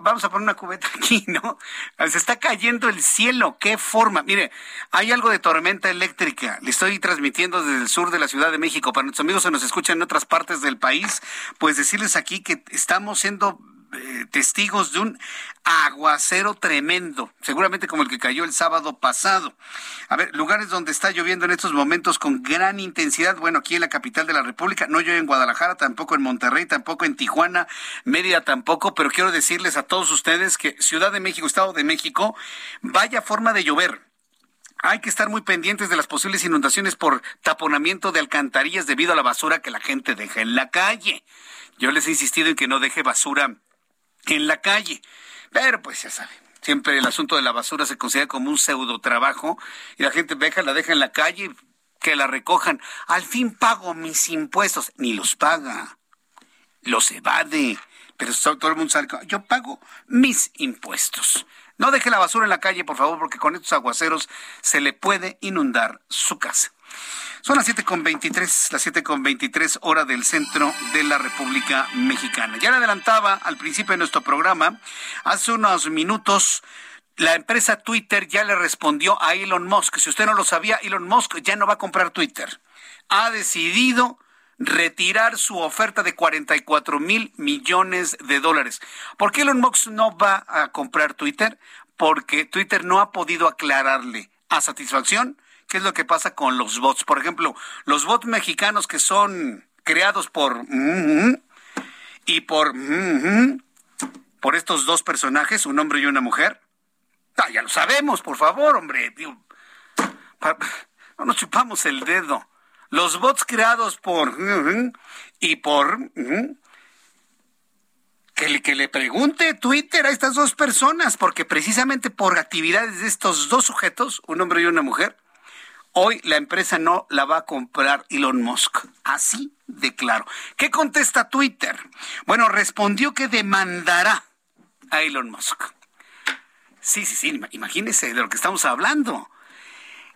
Vamos a poner una cubeta aquí, ¿no? Se está cayendo el cielo, qué forma. Mire, hay algo de tormenta eléctrica. Le estoy transmitiendo desde el sur de la Ciudad de México. Para nuestros amigos que nos escuchan en otras partes del país, pues decirles aquí que estamos siendo eh, testigos de un aguacero tremendo, seguramente como el que cayó el sábado pasado. A ver, lugares donde está lloviendo en estos momentos con gran intensidad, bueno, aquí en la capital de la República, no llueve en Guadalajara, tampoco en Monterrey, tampoco en Tijuana, Mérida tampoco, pero quiero decirles a todos ustedes que Ciudad de México, Estado de México, vaya forma de llover. Hay que estar muy pendientes de las posibles inundaciones por taponamiento de alcantarillas debido a la basura que la gente deja en la calle. Yo les he insistido en que no deje basura en la calle. Pero pues ya saben, siempre el asunto de la basura se considera como un pseudo trabajo y la gente deja, la deja en la calle, que la recojan. Al fin pago mis impuestos. Ni los paga, los evade. Pero todo el mundo sabe yo pago mis impuestos. No deje la basura en la calle, por favor, porque con estos aguaceros se le puede inundar su casa. Son las 7.23, las 7.23 hora del centro de la República Mexicana. Ya le adelantaba al principio de nuestro programa, hace unos minutos, la empresa Twitter ya le respondió a Elon Musk. Si usted no lo sabía, Elon Musk ya no va a comprar Twitter. Ha decidido retirar su oferta de 44 mil millones de dólares. ¿Por qué Elon Musk no va a comprar Twitter? Porque Twitter no ha podido aclararle a satisfacción qué es lo que pasa con los bots. Por ejemplo, los bots mexicanos que son creados por y por por estos dos personajes, un hombre y una mujer. Ah, ya lo sabemos, por favor, hombre. no nos chupamos el dedo. Los bots creados por y por que le, que le pregunte Twitter a estas dos personas, porque precisamente por actividades de estos dos sujetos, un hombre y una mujer, Hoy la empresa no la va a comprar Elon Musk. Así de claro. ¿Qué contesta Twitter? Bueno, respondió que demandará a Elon Musk. Sí, sí, sí, imagínese de lo que estamos hablando.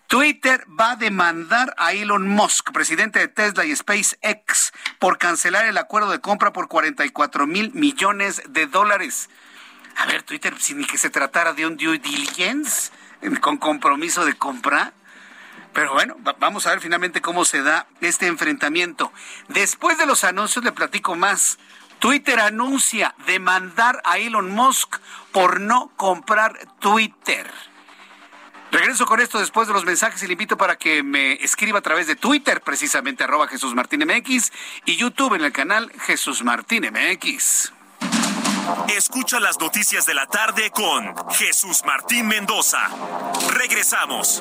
Twitter va a demandar a Elon Musk, presidente de Tesla y SpaceX, por cancelar el acuerdo de compra por 44 mil millones de dólares. A ver, Twitter, sin que se tratara de un due diligence con compromiso de compra. Pero bueno, vamos a ver finalmente cómo se da este enfrentamiento. Después de los anuncios le platico más. Twitter anuncia demandar a Elon Musk por no comprar Twitter. Regreso con esto después de los mensajes y le invito para que me escriba a través de Twitter, precisamente arroba Jesús Martín MX, y YouTube en el canal Jesús Martín MX. Escucha las noticias de la tarde con Jesús Martín Mendoza. Regresamos.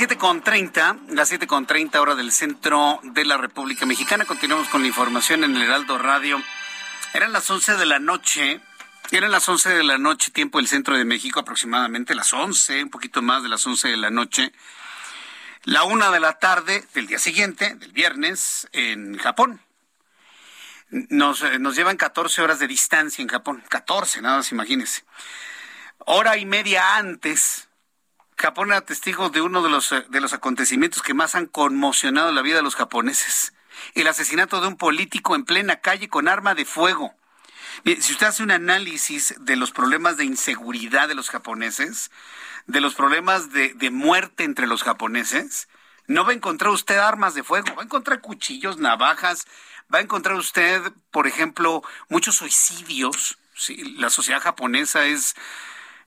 Son las 7.30, las 7.30 hora del centro de la República Mexicana. Continuamos con la información en el Heraldo Radio. Eran las 11 de la noche eran las 11 de la noche, tiempo del centro de México, aproximadamente las 11, un poquito más de las 11 de la noche. La una de la tarde del día siguiente, del viernes, en Japón. Nos, eh, nos llevan 14 horas de distancia en Japón. 14, nada más imagínense. Hora y media antes, Japón era testigo de uno de los, eh, de los acontecimientos que más han conmocionado la vida de los japoneses. El asesinato de un político en plena calle con arma de fuego si usted hace un análisis de los problemas de inseguridad de los japoneses, de los problemas de, muerte entre los japoneses, no va a encontrar usted armas de fuego, va a encontrar cuchillos, navajas, va a encontrar usted, por ejemplo, muchos suicidios. la sociedad japonesa es,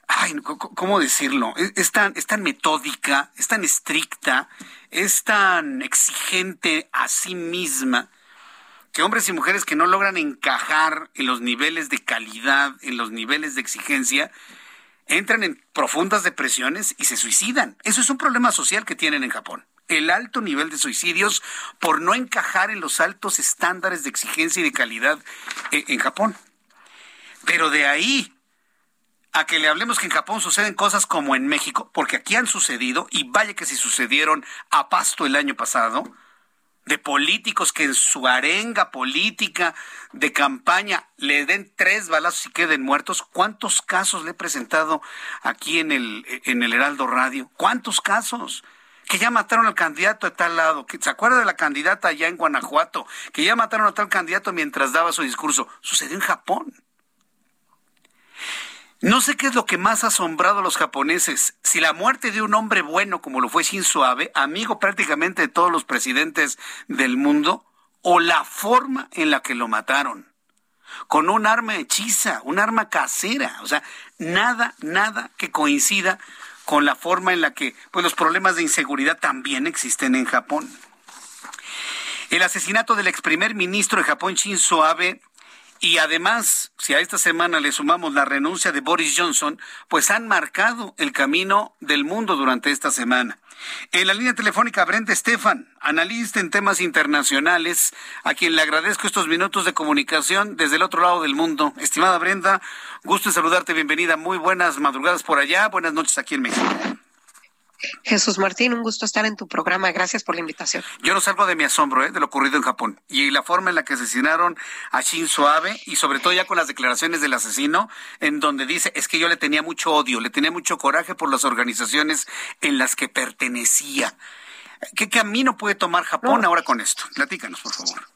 ay, ¿cómo decirlo? Es, tan, es tan metódica, es tan estricta, es tan exigente a sí misma que hombres y mujeres que no logran encajar en los niveles de calidad, en los niveles de exigencia, entran en profundas depresiones y se suicidan. Eso es un problema social que tienen en Japón. El alto nivel de suicidios por no encajar en los altos estándares de exigencia y de calidad eh, en Japón. Pero de ahí a que le hablemos que en Japón suceden cosas como en México, porque aquí han sucedido, y vaya que si sucedieron a pasto el año pasado, de políticos que en su arenga política de campaña le den tres balazos y queden muertos. ¿Cuántos casos le he presentado aquí en el, en el Heraldo Radio? ¿Cuántos casos? Que ya mataron al candidato de tal lado, que se acuerda de la candidata allá en Guanajuato, que ya mataron a tal candidato mientras daba su discurso. Sucedió en Japón. No sé qué es lo que más ha asombrado a los japoneses. Si la muerte de un hombre bueno como lo fue Shinzo Abe, amigo prácticamente de todos los presidentes del mundo, o la forma en la que lo mataron. Con un arma hechiza, un arma casera. O sea, nada, nada que coincida con la forma en la que pues, los problemas de inseguridad también existen en Japón. El asesinato del ex primer ministro de Japón, Shinzo Abe, y además, si a esta semana le sumamos la renuncia de Boris Johnson, pues han marcado el camino del mundo durante esta semana. En la línea telefónica, Brenda Estefan, analista en temas internacionales, a quien le agradezco estos minutos de comunicación desde el otro lado del mundo. Estimada Brenda, gusto en saludarte, bienvenida. Muy buenas madrugadas por allá, buenas noches aquí en México. Jesús Martín, un gusto estar en tu programa. Gracias por la invitación. Yo no salgo de mi asombro ¿eh? de lo ocurrido en Japón y la forma en la que asesinaron a Shinzo Abe y sobre todo ya con las declaraciones del asesino en donde dice es que yo le tenía mucho odio, le tenía mucho coraje por las organizaciones en las que pertenecía. ¿Qué camino puede tomar Japón ahora con esto? Platícanos, por favor.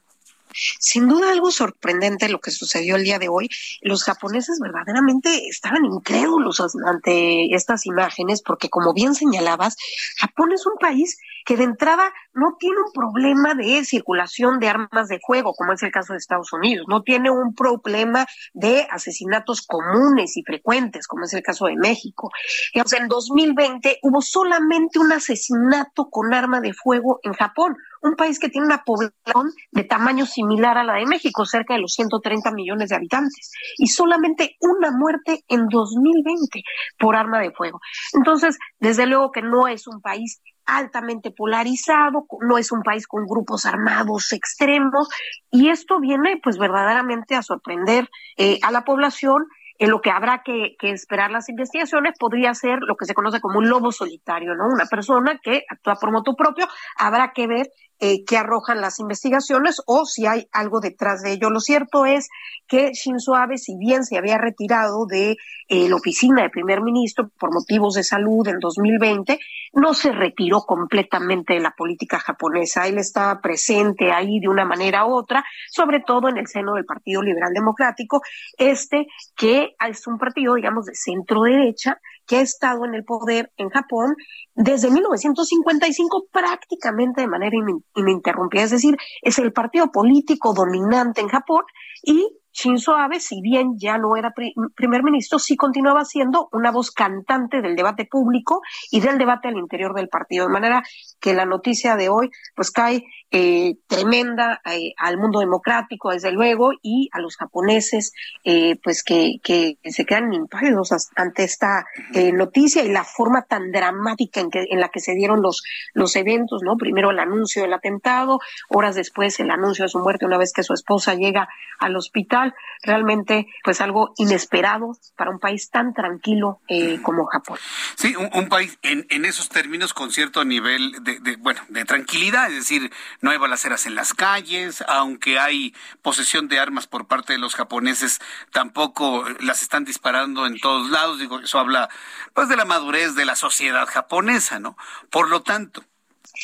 Sin duda algo sorprendente lo que sucedió el día de hoy. Los japoneses verdaderamente estaban incrédulos ante estas imágenes porque como bien señalabas, Japón es un país que de entrada no tiene un problema de circulación de armas de fuego, como es el caso de Estados Unidos, no tiene un problema de asesinatos comunes y frecuentes, como es el caso de México. En 2020 hubo solamente un asesinato con arma de fuego en Japón, un país que tiene una población de tamaño similar a la de México, cerca de los 130 millones de habitantes, y solamente una muerte en 2020 por arma de fuego. Entonces, desde luego que no es un país altamente polarizado, no es un país con grupos armados extremos, y esto viene pues verdaderamente a sorprender eh, a la población en lo que habrá que, esperar las investigaciones podría ser lo que se conoce como un lobo solitario, ¿no? Una persona que actúa por moto propio, habrá que ver eh, que arrojan las investigaciones o si hay algo detrás de ello. Lo cierto es que Shinzo Abe, si bien se había retirado de eh, la oficina de primer ministro por motivos de salud en 2020, no se retiró completamente de la política japonesa. Él estaba presente ahí de una manera u otra, sobre todo en el seno del Partido Liberal Democrático, este que es un partido, digamos, de centro derecha, que ha estado en el poder en Japón desde 1955 prácticamente de manera ininterrumpida. Es decir, es el partido político dominante en Japón y Shinzo Abe, si bien ya no era primer ministro, sí continuaba siendo una voz cantante del debate público y del debate al interior del partido. De manera que la noticia de hoy pues cae eh, tremenda eh, al mundo democrático, desde luego, y a los japoneses, eh, pues que, que, se quedan impávidos ante esta noticia y la forma tan dramática en, que, en la que se dieron los, los eventos, ¿no? Primero el anuncio del atentado, horas después el anuncio de su muerte una vez que su esposa llega al hospital. Realmente, pues algo inesperado para un país tan tranquilo como Japón. Sí, un, país en, en esos términos con cierto nivel de, de, bueno, de tranquilidad, es decir, no hay balaceras en las calles, aunque hay posesión de armas por parte de los japoneses, tampoco las están disparando en todos lados. Digo, eso habla pues de la madurez de la sociedad japonesa, ¿no? Por lo tanto,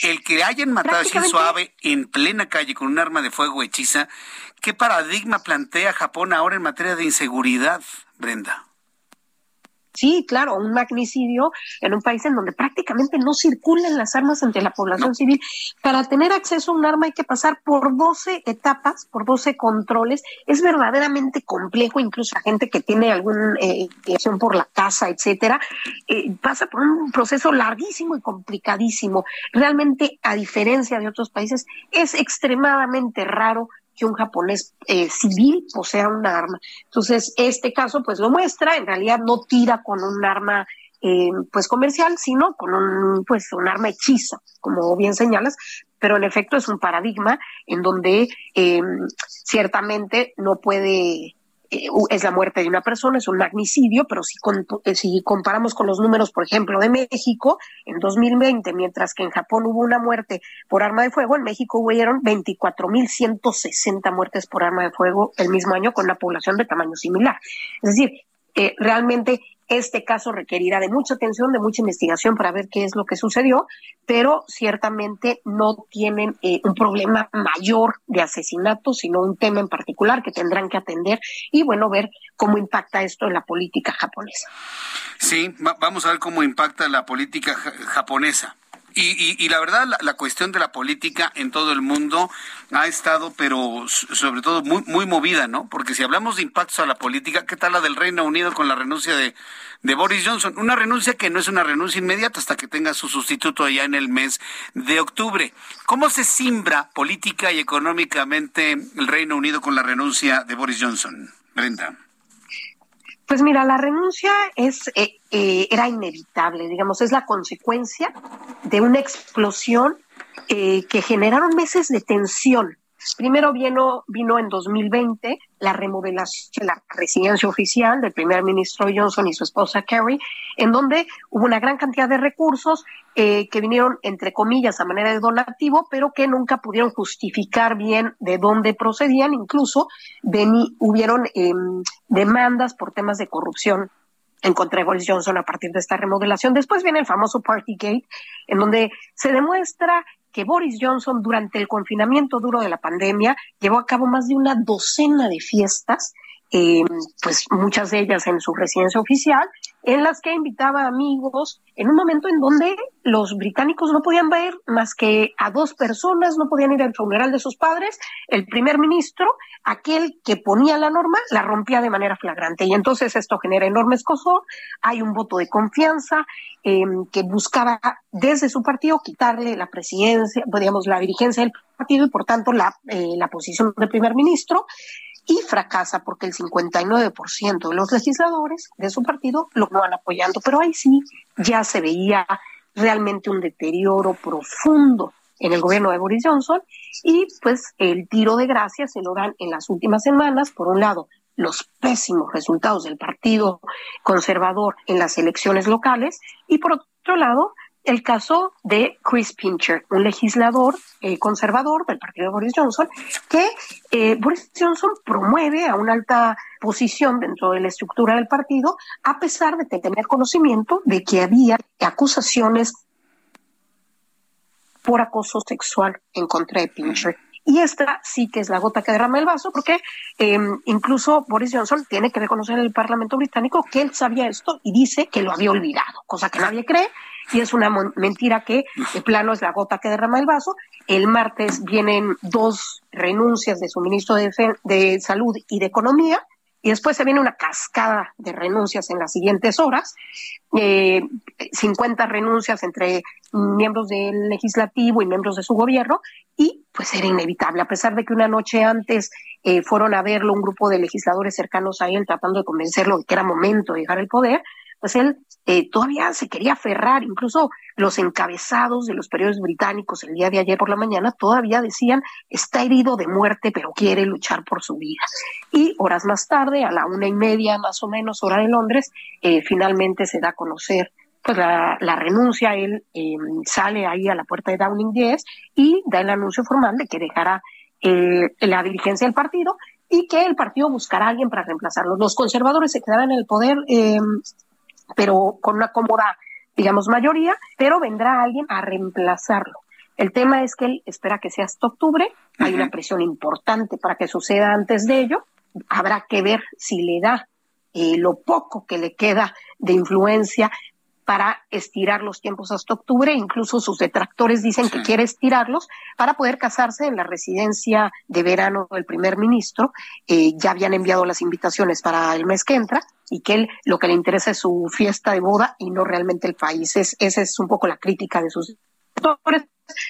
el que hayan matado a Shinzo Abe en plena calle con un arma de fuego hechiza, ¿qué paradigma plantea Japón ahora en materia de inseguridad, Brenda? Sí, claro, un magnicidio en un país en donde prácticamente no circulan las armas entre la población civil. Para tener acceso a un arma hay que pasar por 12 etapas, por 12 controles. Es verdaderamente complejo, incluso a gente que tiene alguna eh, por la casa, etcétera, eh, pasa por un proceso larguísimo y complicadísimo. Realmente, a diferencia de otros países, es extremadamente raro que un japonés eh, civil posea un arma. Entonces, este caso pues lo muestra, en realidad no tira con un arma eh, pues comercial, sino con un pues un arma hechiza, como bien señalas, pero en efecto es un paradigma en donde eh, ciertamente no puede es la muerte de una persona, es un magnicidio, pero si, eh, si comparamos con los números, por ejemplo, de México, en 2020, mientras que en Japón hubo una muerte por arma de fuego, en México hubieron 24.160 muertes por arma de fuego el mismo año con una población de tamaño similar. Es decir, eh, realmente este caso requerirá de mucha atención, de mucha investigación para ver qué es lo que sucedió, pero ciertamente no tienen eh, un problema mayor de asesinato, sino un tema en particular que tendrán que atender y, bueno, ver cómo impacta esto en la política japonesa. Sí, vamos a ver cómo impacta la política japonesa. Y, y, la verdad, la, cuestión de la política en todo el mundo ha estado, pero sobre todo muy, muy movida, ¿no? Porque si hablamos de impactos a la política, ¿qué tal la del Reino Unido con la renuncia de, de Boris Johnson? Una renuncia que no es una renuncia inmediata hasta que tenga su sustituto allá en el mes de octubre. ¿Cómo se simbra política y económicamente el Reino Unido con la renuncia de Boris Johnson? Brenda. Pues mira, la renuncia es eh, eh, era inevitable, digamos, es la consecuencia de una explosión eh, que generaron meses de tensión Primero vino, vino en 2020 la remodelación de la residencia oficial del primer ministro Johnson y su esposa Kerry, en donde hubo una gran cantidad de recursos eh, que vinieron, entre comillas, a manera de donativo, pero que nunca pudieron justificar bien de dónde procedían. Incluso hubieron em, demandas por temas de corrupción en contra de Boris Johnson a partir de esta remodelación. Después viene el famoso Partygate, en donde se demuestra que Boris Johnson durante el confinamiento duro de la pandemia llevó a cabo más de una docena de fiestas, eh, pues muchas de ellas en su residencia oficial, en las que invitaba amigos en un momento en donde los británicos no podían ver más que a dos personas, no podían ir al funeral de sus padres, el primer ministro, aquel que ponía la norma, la rompía de manera flagrante. Y entonces esto genera enorme escosor, hay un voto de confianza em, que buscaba desde su partido quitarle la presidencia, digamos, la dirigencia del partido y por tanto la, eh, la posición del primer ministro y fracasa porque el 59% de los legisladores de su partido lo van apoyando. Pero ahí sí ya se veía realmente un deterioro profundo en el gobierno de Boris Johnson y pues el tiro de gracia se lo dan en las últimas semanas, por un lado, los pésimos resultados del Partido Conservador en las elecciones locales y por otro lado, el caso de Chris Pincher, un legislador eh, conservador del partido de Boris Johnson, que eh, Boris Johnson promueve a una alta posición dentro de la estructura del partido, a pesar de tener conocimiento de que había acusaciones por acoso sexual en contra de Pincher. Y esta sí que es la gota que derrama el vaso, porque eh, incluso Boris Johnson tiene que reconocer en el Parlamento británico que él sabía esto y dice que lo había olvidado, cosa que nadie cree y es una mentira que de plano es la gota que derrama el vaso. El martes vienen dos renuncias de su ministro de, de Salud y de Economía y después se viene una cascada de renuncias en las siguientes horas, eh, 50 renuncias entre miembros del legislativo y miembros de su gobierno, y pues era inevitable, a pesar de que una noche antes eh, fueron a verlo un grupo de legisladores cercanos a él tratando de convencerlo de que era momento de dejar el poder, pues él eh, todavía se quería aferrar, incluso los encabezados de los periódicos británicos el día de ayer por la mañana todavía decían está herido de muerte pero quiere luchar por su vida. Y horas más tarde, a la una y media más o menos hora de Londres, eh, finalmente se da a conocer pues la, renuncia, él eh, sale ahí a la puerta de Downing 10 y da el anuncio formal de que dejará la dirigencia del partido y que el partido buscará a alguien para reemplazarlo. Los conservadores se quedarán en el poder pero con una cómoda, digamos, mayoría, pero vendrá alguien a reemplazarlo. El tema es que él espera que sea hasta octubre, hay una presión importante para que suceda antes de ello, habrá que ver si le da eh, lo poco que le queda de influencia para estirar los tiempos hasta octubre. Incluso sus detractores dicen que quiere estirarlos para poder casarse en la residencia de verano del primer ministro. Eh, ya habían enviado las invitaciones para el mes que entra y que él lo que le interesa es su fiesta de boda y no realmente el país. Es, esa es un poco la crítica de sus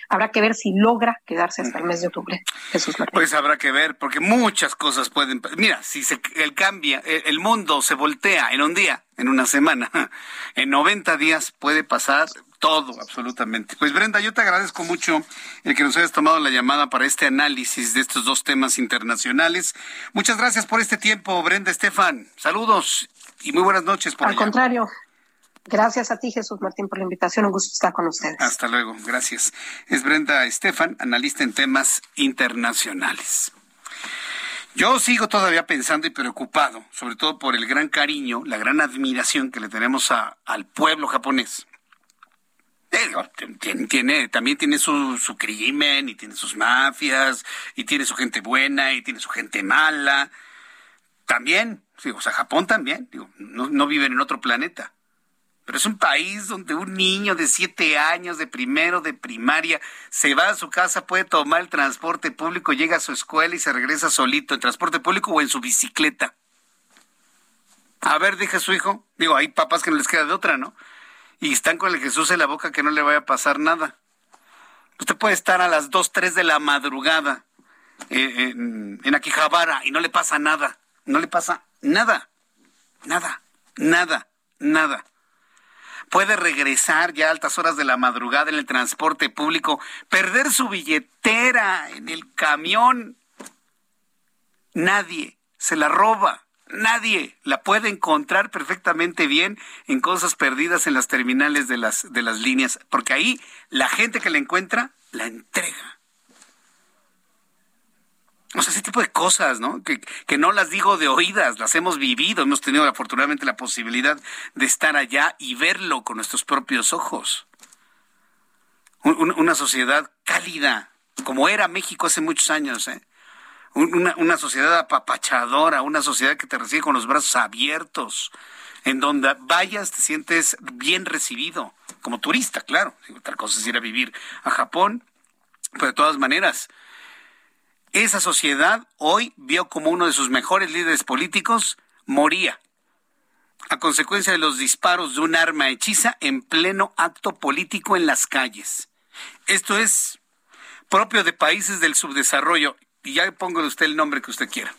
Habrá que ver si logra quedarse hasta el mes de octubre. Jesús Pues habrá que ver, porque muchas cosas pueden. Mira, si se, el cambia, el mundo se voltea en un día, en una semana, en 90 días puede pasar todo, absolutamente. Pues Brenda, yo te agradezco mucho el que nos hayas tomado la llamada para este análisis de estos dos temas internacionales. Muchas gracias por este tiempo, Brenda Estefan. Saludos y muy buenas noches. Por Al contrario. Gracias a ti, Jesús Martín, por la invitación. Un gusto estar con ustedes. Hasta luego. Gracias. Es Brenda Estefan, analista en temas internacionales. Yo sigo todavía pensando y preocupado, sobre todo por el gran cariño, la gran admiración que le tenemos al pueblo japonés. Tiene, también tiene su, su, crimen y tiene sus mafias y tiene su gente buena y tiene su gente mala. También, o sea, Japón también, digo, no viven en otro planeta. Pero es un país donde un niño de siete años, de primero, de primaria, se va a su casa, puede tomar el transporte público, llega a su escuela y se regresa solito en transporte público o en su bicicleta. A ver, dije su hijo. Digo, hay papás que no les queda de otra, ¿no? Y están con el Jesús en la boca que no le vaya a pasar nada. Usted puede estar a las dos, tres de la madrugada eh, en, en Aquijabara y no le pasa nada. No le pasa nada. Nada. Nada. Nada puede regresar ya a altas horas de la madrugada en el transporte público, perder su billetera en el camión. Nadie se la roba. Nadie la puede encontrar perfectamente bien en cosas perdidas en las terminales de las, de las líneas, porque ahí la gente que la encuentra la entrega. O sea, ese tipo de cosas, ¿no? Que, que no las digo de oídas, las hemos vivido, hemos tenido afortunadamente la posibilidad de estar allá y verlo con nuestros propios ojos. Una, sociedad cálida, como era México hace muchos años, ¿eh? Una, una, sociedad apapachadora, una sociedad que te recibe con los brazos abiertos, en donde vayas te sientes bien recibido, como turista, claro. Otra cosa es ir a vivir a Japón, pero de todas maneras, esa sociedad hoy vio como uno de sus mejores líderes políticos moría a consecuencia de los disparos de un arma hechiza en pleno acto político en las calles. Esto es propio de países del subdesarrollo, y ya pongo de usted el nombre que usted quiera.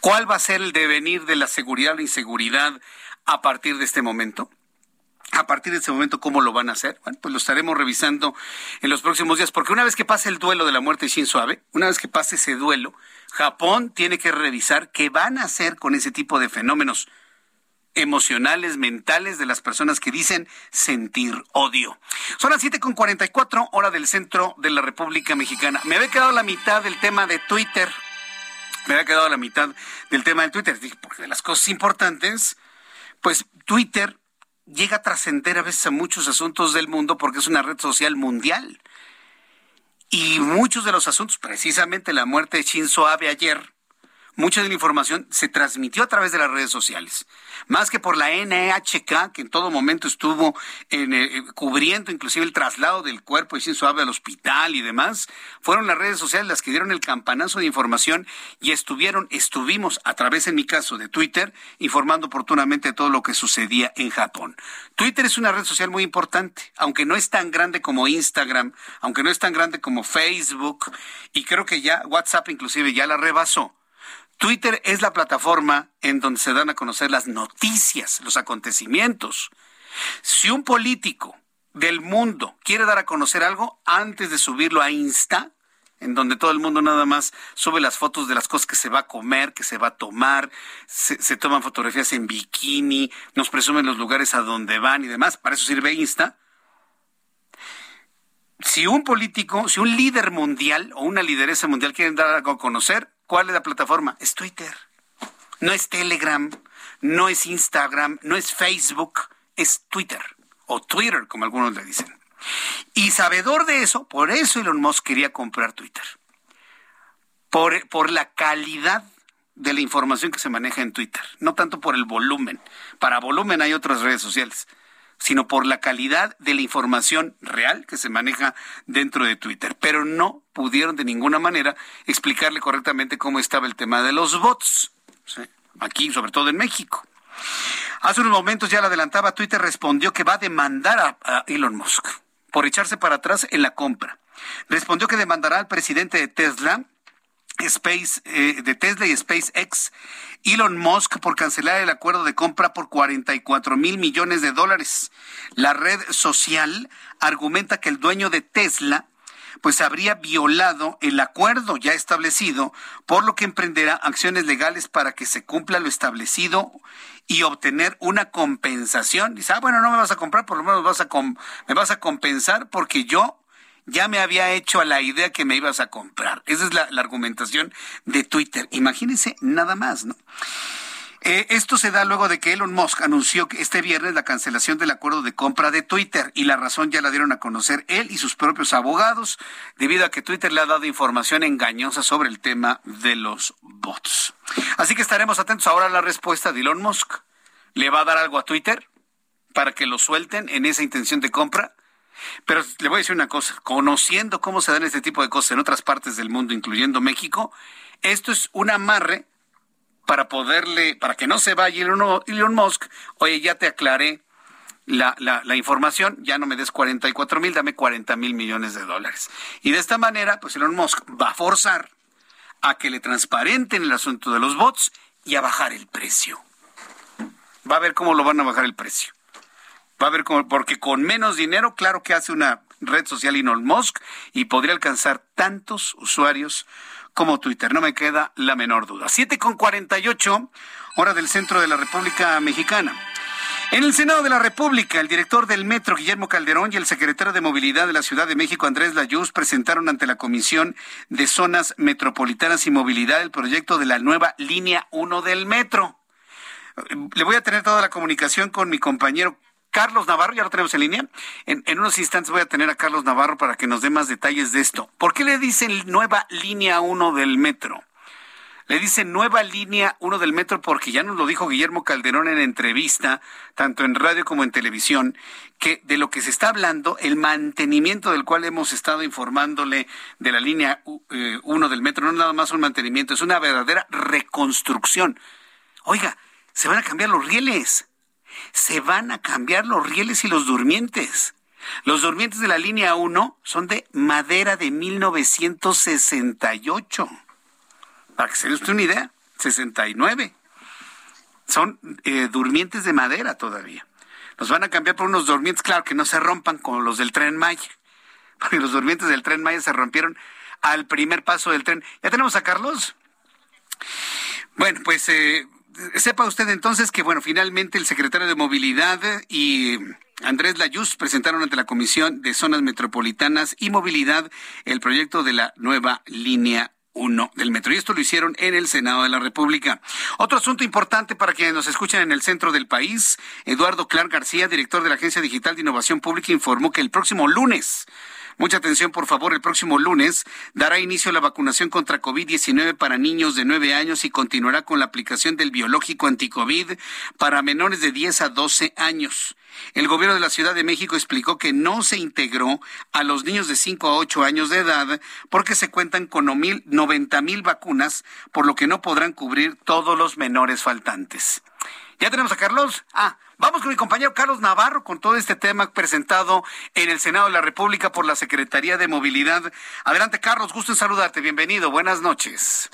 ¿Cuál va a ser el devenir de la seguridad o la inseguridad a partir de este momento? A partir de ese momento cómo lo van a hacer. Bueno, pues lo estaremos revisando en los próximos días, porque una vez que pase el duelo de la muerte de Shinzo Abe, una vez que pase ese duelo, Japón tiene que revisar qué van a hacer con ese tipo de fenómenos emocionales, mentales de las personas que dicen sentir odio. Son las 7.44 hora del centro de la República Mexicana. Me había quedado la mitad del tema de Twitter. Me había quedado la mitad del tema de Twitter. Porque de las cosas importantes, pues Twitter llega a trascender a veces a muchos asuntos del mundo porque es una red social mundial. Y muchos de los asuntos, precisamente la muerte de Shinzo Abe ayer, mucha de la información se transmitió a través de las redes sociales más que por la NHK, que en todo momento estuvo en, eh, cubriendo inclusive el traslado del cuerpo de Shinzo Abe al hospital y demás, fueron las redes sociales las que dieron el campanazo de información y estuvieron, estuvimos a través, en mi caso, de Twitter, informando oportunamente de todo lo que sucedía en Japón. Twitter es una red social muy importante, aunque no es tan grande como Instagram, aunque no es tan grande como Facebook, y creo que ya WhatsApp inclusive ya la rebasó. Twitter es la plataforma en donde se dan a conocer las noticias, los acontecimientos. Si un político del mundo quiere dar a conocer algo, antes de subirlo a Insta, en donde todo el mundo nada más sube las fotos de las cosas que se va a comer, que se va a tomar, se, toman fotografías en bikini, nos presumen los lugares a donde van y demás, para eso sirve Insta. Si un político, si un líder mundial o una lideresa mundial quieren dar algo a conocer, ¿Cuál es la plataforma? Es Twitter. No es Telegram, no es Instagram, no es Facebook, es Twitter. O Twitter, como algunos le dicen. Y sabedor de eso, por eso Elon Musk quería comprar Twitter. Por, por la calidad de la información que se maneja en Twitter, no tanto por el volumen. Para volumen hay otras redes sociales sino por la calidad de la información real que se maneja dentro de Twitter. Pero no pudieron de ninguna manera explicarle correctamente cómo estaba el tema de los bots, aquí, sobre todo en México. Hace unos momentos ya le adelantaba, Twitter respondió que va a demandar a, a Elon Musk por echarse para atrás en la compra. Respondió que demandará al presidente de Tesla Space, eh, de Tesla y SpaceX, Elon Musk por cancelar el acuerdo de compra por 44 mil millones de dólares. La red social argumenta que el dueño de Tesla pues habría violado el acuerdo ya establecido, por lo que emprenderá acciones legales para que se cumpla lo establecido y obtener una compensación. Dice, ah, bueno, no me vas a comprar, por lo menos me vas a compensar porque yo ya me había hecho a la idea que me ibas a comprar. Esa es la, argumentación de Twitter. Imagínense nada más, ¿no? Eh, esto se da luego de que Elon Musk anunció este viernes la cancelación del acuerdo de compra de Twitter y la razón ya la dieron a conocer él y sus propios abogados debido a que Twitter le ha dado información engañosa sobre el tema de los bots. Así que estaremos atentos ahora a la respuesta de Elon Musk. ¿Le va a dar algo a Twitter para que lo suelten en esa intención de compra? Pero le voy a decir una cosa, conociendo cómo se dan este tipo de cosas en otras partes del mundo, incluyendo México, esto es un amarre para poderle, para que no se vaya Elon Musk, oye, ya te aclaré la, la, información, ya no me des 44 mil, dame 40 mil millones de dólares. Y de esta manera, pues Elon Musk va a forzar a que le transparenten el asunto de los bots y a bajar el precio. Va a ver cómo lo van a bajar el precio. Va a ver cómo, porque con menos dinero, claro que hace una red social Elon Musk y podría alcanzar tantos usuarios como Twitter. No me queda la menor duda. 7 con 48, hora del centro de la República Mexicana. En el Senado de la República, el director del Metro, Guillermo Calderón, y el secretario de Movilidad de la Ciudad de México, Andrés Layuz, presentaron ante la Comisión de Zonas Metropolitanas y Movilidad el proyecto de la nueva línea 1 del Metro. Le voy a tener toda la comunicación con mi compañero Carlos Navarro, ya lo tenemos en línea. En, unos instantes voy a tener a Carlos Navarro para que nos dé más detalles de esto. ¿Por qué le dicen nueva línea 1 del metro? Le dicen nueva línea 1 del metro porque ya nos lo dijo Guillermo Calderón en entrevista, tanto en radio como en televisión, que de lo que se está hablando, el mantenimiento del cual hemos estado informándole de la línea 1 eh, del metro, no es nada más un mantenimiento, es una verdadera reconstrucción. Oiga, se van a cambiar los rieles se van a cambiar los rieles y los durmientes. Los durmientes de la línea 1 son de madera de 1968. Para que se dé usted una idea, 69. Son eh, durmientes de madera todavía. Los van a cambiar por unos durmientes, claro, que no se rompan como los del tren Maya. Porque los durmientes del tren Maya se rompieron al primer paso del tren. ¿Ya tenemos a Carlos? Bueno, pues eh, sepa usted entonces que, bueno, finalmente el secretario de Movilidad y Andrés Layuz presentaron ante la Comisión de Zonas Metropolitanas y Movilidad el proyecto de la nueva línea 1 del metro. Y esto lo hicieron en el Senado de la República. Otro asunto importante para quienes nos escuchan en el centro del país, Eduardo Clark García, director de la Agencia Digital de Innovación Pública, informó que el próximo lunes Mucha atención, por favor. El próximo lunes dará inicio la vacunación contra COVID-19 para niños de 9 años y continuará con la aplicación del biológico anticovid para menores de 10 a 12 años. El gobierno de la Ciudad de México explicó que no se integró a los niños de 5 a 8 años de edad porque se cuentan con 90 mil vacunas, por lo que no podrán cubrir todos los menores faltantes. ¿Ya tenemos a Carlos? Ah, Vamos con mi compañero Carlos Navarro con todo este tema presentado en el Senado de la República por la Secretaría de Movilidad. Adelante, Carlos, gusto en saludarte. Bienvenido. Buenas noches.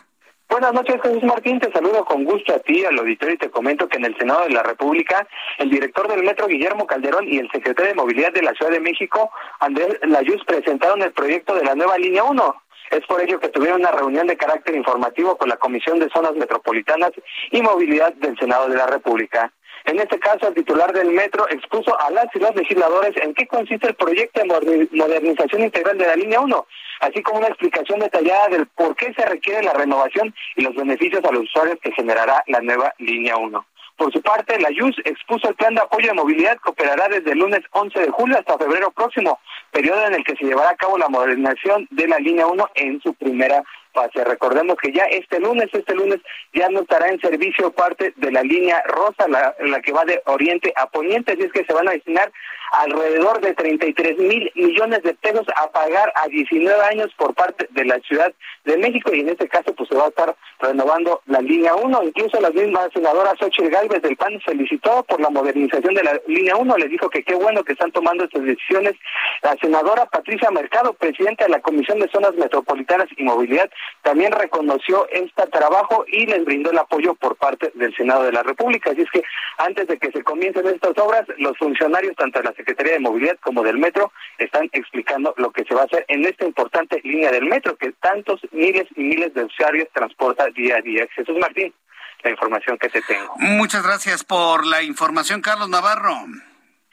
Buenas noches, Jesús Martín. Te saludo con gusto a ti, al auditorio, y te comento que en el Senado de la República, el director del Metro, Guillermo Calderón, y el secretario de Movilidad de la Ciudad de México, Andrés Layuz, presentaron el proyecto de la nueva línea 1. Es por ello que tuvieron una reunión de carácter informativo con la Comisión de Zonas Metropolitanas y Movilidad del Senado de la República. En este caso, el titular del metro expuso a las y los legisladores en qué consiste el proyecto de modernización integral de la línea 1, así como una explicación detallada del por qué se requiere la renovación y los beneficios a los usuarios que generará la nueva línea 1. Por su parte, la YUS expuso el plan de apoyo de movilidad que operará desde el lunes 11 de julio hasta febrero próximo, periodo en el que se llevará a cabo la modernización de la línea 1 en su primera fase. Recordemos que ya este lunes, este lunes ya no estará en servicio parte de la línea rosa, la, la que va de oriente a poniente, y es que se van a destinar alrededor de 33 mil millones de pesos a pagar a 19 años por parte de la Ciudad de México y en este caso pues se va a estar renovando la línea 1. Incluso la misma senadora Xochitl Gálvez del PAN felicitó por la modernización de la línea 1, le dijo que qué bueno que están tomando estas decisiones. La senadora Patricia Mercado, presidenta de la Comisión de Zonas Metropolitanas y Movilidad, también reconoció este trabajo y les brindó el apoyo por parte del Senado de la República. Así es que antes de que se comiencen estas obras, los funcionarios tanto de Secretaría de Movilidad como del Metro están explicando lo que se va a hacer en esta importante línea del Metro que tantos miles y miles de usuarios transporta día a día. Jesús Martín, la información que te tengo. Muchas gracias por la información, Carlos Navarro.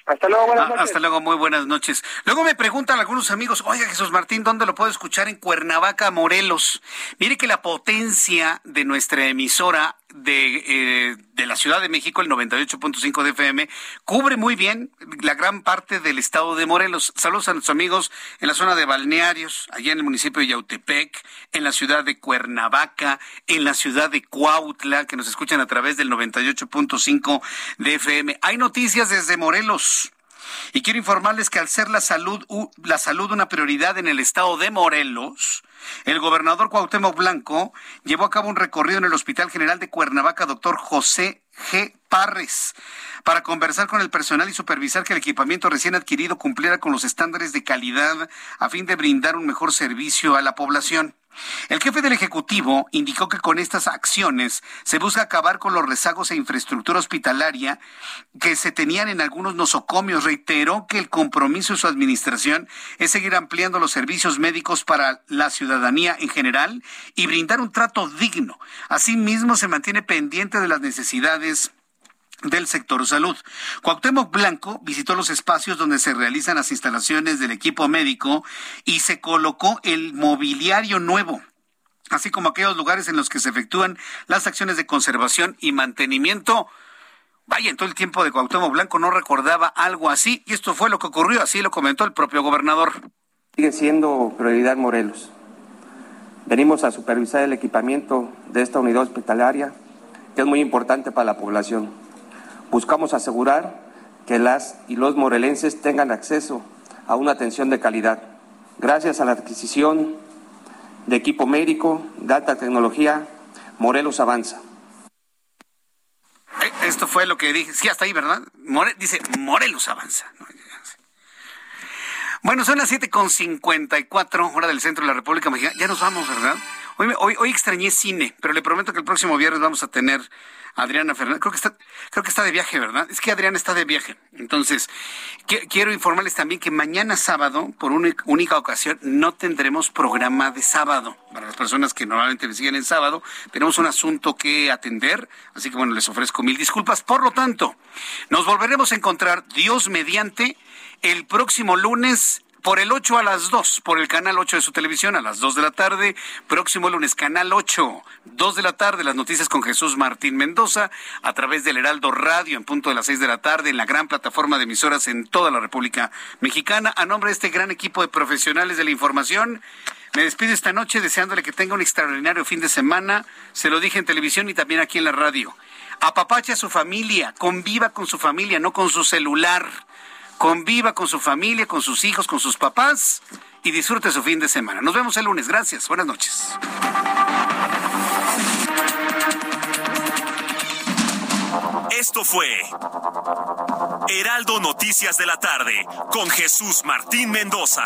Hasta luego, buenas Ah, noches. Hasta luego, muy buenas noches. Luego me preguntan algunos amigos, oiga Jesús Martín, ¿dónde lo puedo escuchar? En Cuernavaca, Morelos. Mire que la potencia de nuestra emisora de, eh, de la Ciudad de México, el 98.5 de FM, cubre muy bien la gran parte del estado de Morelos. Saludos a nuestros amigos en la zona de Balnearios, allá en el municipio de Yautepec, en la ciudad de Cuernavaca, en la ciudad de Cuautla, que nos escuchan a través del 98.5 de FM. Hay noticias desde Morelos. Y quiero informarles que al ser la salud, la salud una prioridad en el estado de Morelos, el gobernador Cuauhtémoc Blanco llevó a cabo un recorrido en el Hospital General de Cuernavaca, doctor José G. Parres, para conversar con el personal y supervisar que el equipamiento recién adquirido cumpliera con los estándares de calidad a fin de brindar un mejor servicio a la población. El jefe del Ejecutivo indicó que con estas acciones se busca acabar con los rezagos e infraestructura hospitalaria que se tenían en algunos nosocomios. Reiteró que el compromiso de su administración es seguir ampliando los servicios médicos para la ciudadanía en general y brindar un trato digno. Asimismo, se mantiene pendiente de las necesidades del sector salud. Cuauhtémoc Blanco visitó los espacios donde se realizan las instalaciones del equipo médico y se colocó el mobiliario nuevo así como aquellos lugares en los que se efectúan las acciones de conservación y mantenimiento. Vaya, en todo el tiempo de Cuauhtémoc Blanco no recordaba algo así, y esto fue lo que ocurrió, así lo comentó el propio gobernador. Sigue siendo prioridad Morelos. Venimos a supervisar el equipamiento de esta unidad hospitalaria, que es muy importante para la población. Buscamos asegurar que las y los morelenses tengan acceso a una atención de calidad. Gracias a la adquisición de equipo médico, de alta tecnología, Morelos avanza. Eh, Esto fue lo que dije, sí, hasta ahí, ¿verdad? More- dice, Morelos avanza. Bueno, son las 7.54, hora del centro de la República Mexicana. Ya nos vamos, ¿verdad? Hoy, hoy, hoy extrañé cine, pero le prometo que el próximo viernes vamos a tener Adriana Fernández. Creo que está, creo que está de viaje, ¿verdad? Es que Adriana está de viaje. Entonces, qui- quiero informarles también que mañana sábado, por una única ocasión, no tendremos programa de sábado. Para las personas que normalmente me siguen en sábado, tenemos un asunto que atender. Así que bueno, les ofrezco mil disculpas. Por lo tanto, nos volveremos a encontrar, Dios mediante, el próximo lunes por el 8 a las 2, por el canal 8 de su televisión a las 2 de la tarde. Próximo lunes, canal 8, 2 de la tarde, las noticias con Jesús Martín Mendoza, a través del Heraldo Radio en punto de las 6 de la tarde, en la gran plataforma de emisoras en toda la República Mexicana. A nombre de este gran equipo de profesionales de la información, me despido esta noche deseándole que tenga un extraordinario fin de semana. Se lo dije en televisión y también aquí en la radio. Apapache a su familia, conviva con su familia, no con su celular. Conviva con su familia, con sus hijos, con sus papás y disfrute su fin de semana. Nos vemos el lunes. Gracias. Buenas noches. Esto fue Heraldo Noticias de la tarde con Jesús Martín Mendoza.